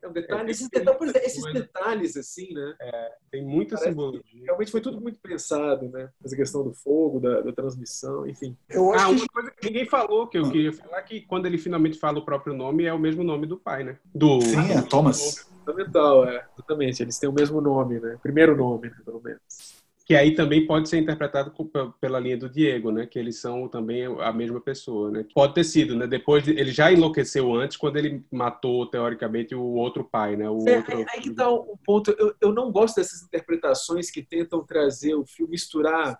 É um detalhe, esses, detalhes, esses detalhes assim né? É, tem muita simbologia. realmente foi tudo muito pensado né? Essa questão do fogo da, da transmissão enfim. Eu acho ah, uma que... coisa que ninguém falou que eu queria falar que quando ele finalmente fala o próprio nome é o mesmo nome do pai né? Do sim é Thomas. Fundamental é. Exatamente eles têm o mesmo nome né? Primeiro nome né, pelo menos que aí também pode ser interpretado pela linha do Diego, né? Que eles são também a mesma pessoa, né? Pode ter sido, né? Depois de, ele já enlouqueceu antes quando ele matou teoricamente o outro pai, né? O é, outro... Aí que tá o ponto. Eu, eu não gosto dessas interpretações que tentam trazer o filme, misturar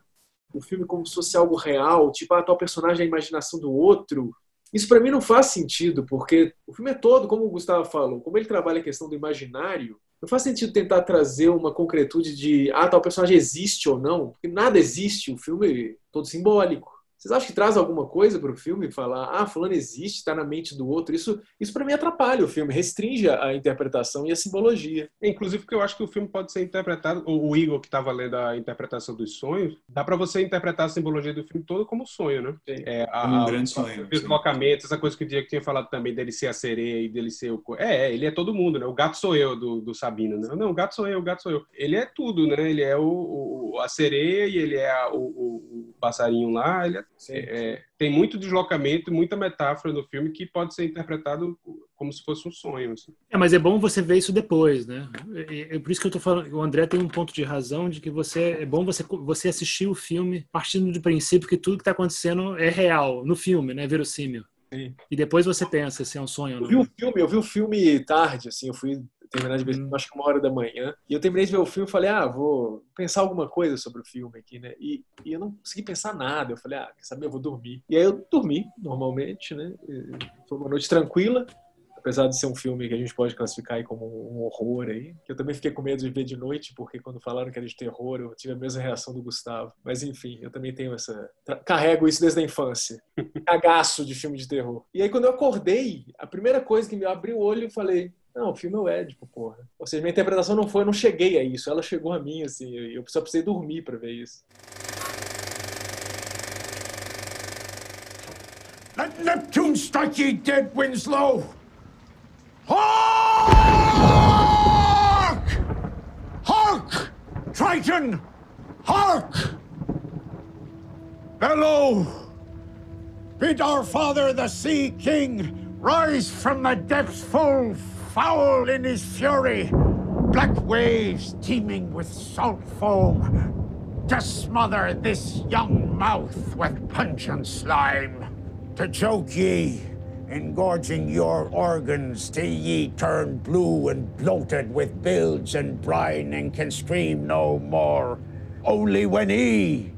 o filme como se fosse algo real, tipo, a ah, tal personagem é a imaginação do outro. Isso para mim não faz sentido, porque o filme é todo, como o Gustavo falou, como ele trabalha a questão do imaginário, não faz sentido tentar trazer uma concretude de ah, tal personagem existe ou não, porque nada existe, o filme é todo simbólico. Vocês acham que traz alguma coisa para o filme? Falar, ah, fulano existe, está na mente do outro. Isso, isso para mim atrapalha o filme, restringe a interpretação e a simbologia. Inclusive porque eu acho que o filme pode ser interpretado, o Igor que estava lendo a interpretação dos sonhos, dá para você interpretar a simbologia do filme todo como sonho, né? É, a, um grande sonho. Os deslocamentos, essa coisa que o Diego tinha falado também dele ser a sereia e dele ser o... É, ele é todo mundo, né? O gato sou eu do, do Sabino, né? Não, o gato sou eu, o gato sou eu. Ele é tudo, né? Ele é o, o a sereia e ele é a, o, o, passarinho lá, ele é é, tem muito deslocamento, muita metáfora no filme que pode ser interpretado como se fosse um sonho. Assim. É, mas é bom você ver isso depois, né? É, é por isso que eu tô falando, o André tem um ponto de razão de que você é bom você, você assistir o filme partindo do princípio que tudo que está acontecendo é real no filme, né? Verossímil. Sim. E depois você pensa se é um sonho ou não. Eu vi o filme, eu vi o filme tarde, assim, eu fui terminar de ver, hum. acho que uma hora da manhã. E eu terminei de ver o filme e falei, ah, vou pensar alguma coisa sobre o filme aqui, né? E, e eu não consegui pensar nada. Eu falei, ah, quer saber, eu vou dormir. E aí eu dormi, normalmente, né? Foi uma noite tranquila apesar de ser um filme que a gente pode classificar aí como um horror aí, que eu também fiquei com medo de ver de noite, porque quando falaram que era de terror, eu tive a mesma reação do Gustavo. Mas enfim, eu também tenho essa. Carrego isso desde a infância. Cagaço de filme de terror. E aí, quando eu acordei, a primeira coisa que me abriu o olho, eu falei: não, o filme é o Édipo, porra. Ou seja, minha interpretação não foi, eu não cheguei a isso, ela chegou a mim, assim, eu só precisei dormir para ver isso. Let Neptune strike ye dead, Winslow! Hark! Hark! Triton! Hark! Bellow! Bid our father, the Sea King, rise from the depths full foul in his fury, black waves teeming with salt foam, to smother this young mouth with pungent slime, to choke ye, engorging your organs till ye turn blue and bloated with bilge and brine and can scream no more, only when he,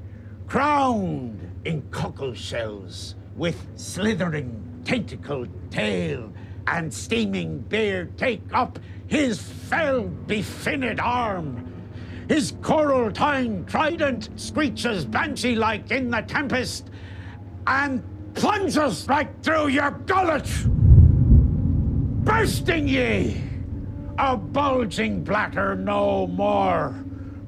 crowned in cockle shells, with slithering tentacled tail, and steaming beard take up his fell befinned arm. His coral tine trident screeches banshee-like in the tempest and plunges right through your gullet, bursting ye, a bulging bladder no more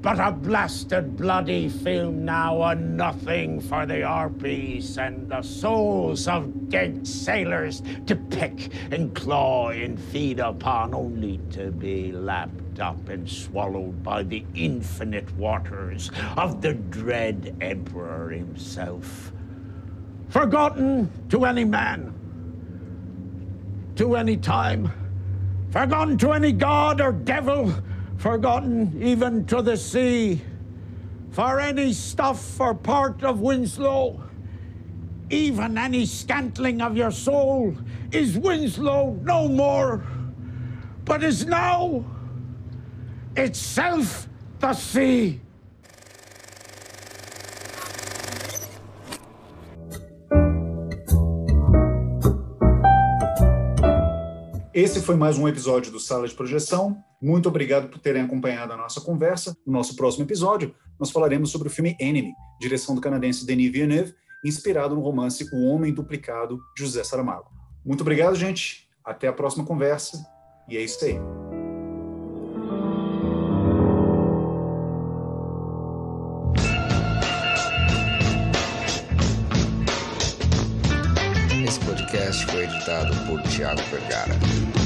but a blasted bloody film now, a nothing for the harpies and the souls of dead sailors to pick and claw and feed upon, only to be lapped up and swallowed by the infinite waters of the dread Emperor himself. Forgotten to any man, to any time, forgotten to any god or devil forgotten even to the sea. For any stuff or part of Winslow, even any scantling of your soul, is Winslow no more, but is now itself the sea. Esse foi mais um episódio do Sala de Projeção. Muito obrigado por terem acompanhado a nossa conversa. No nosso próximo episódio, nós falaremos sobre o filme Enemy, direção do canadense Denis Villeneuve, inspirado no romance O Homem Duplicado, de José Saramago. Muito obrigado, gente. Até a próxima conversa. E é isso aí. Podcast foi editado por Tiago Vergara.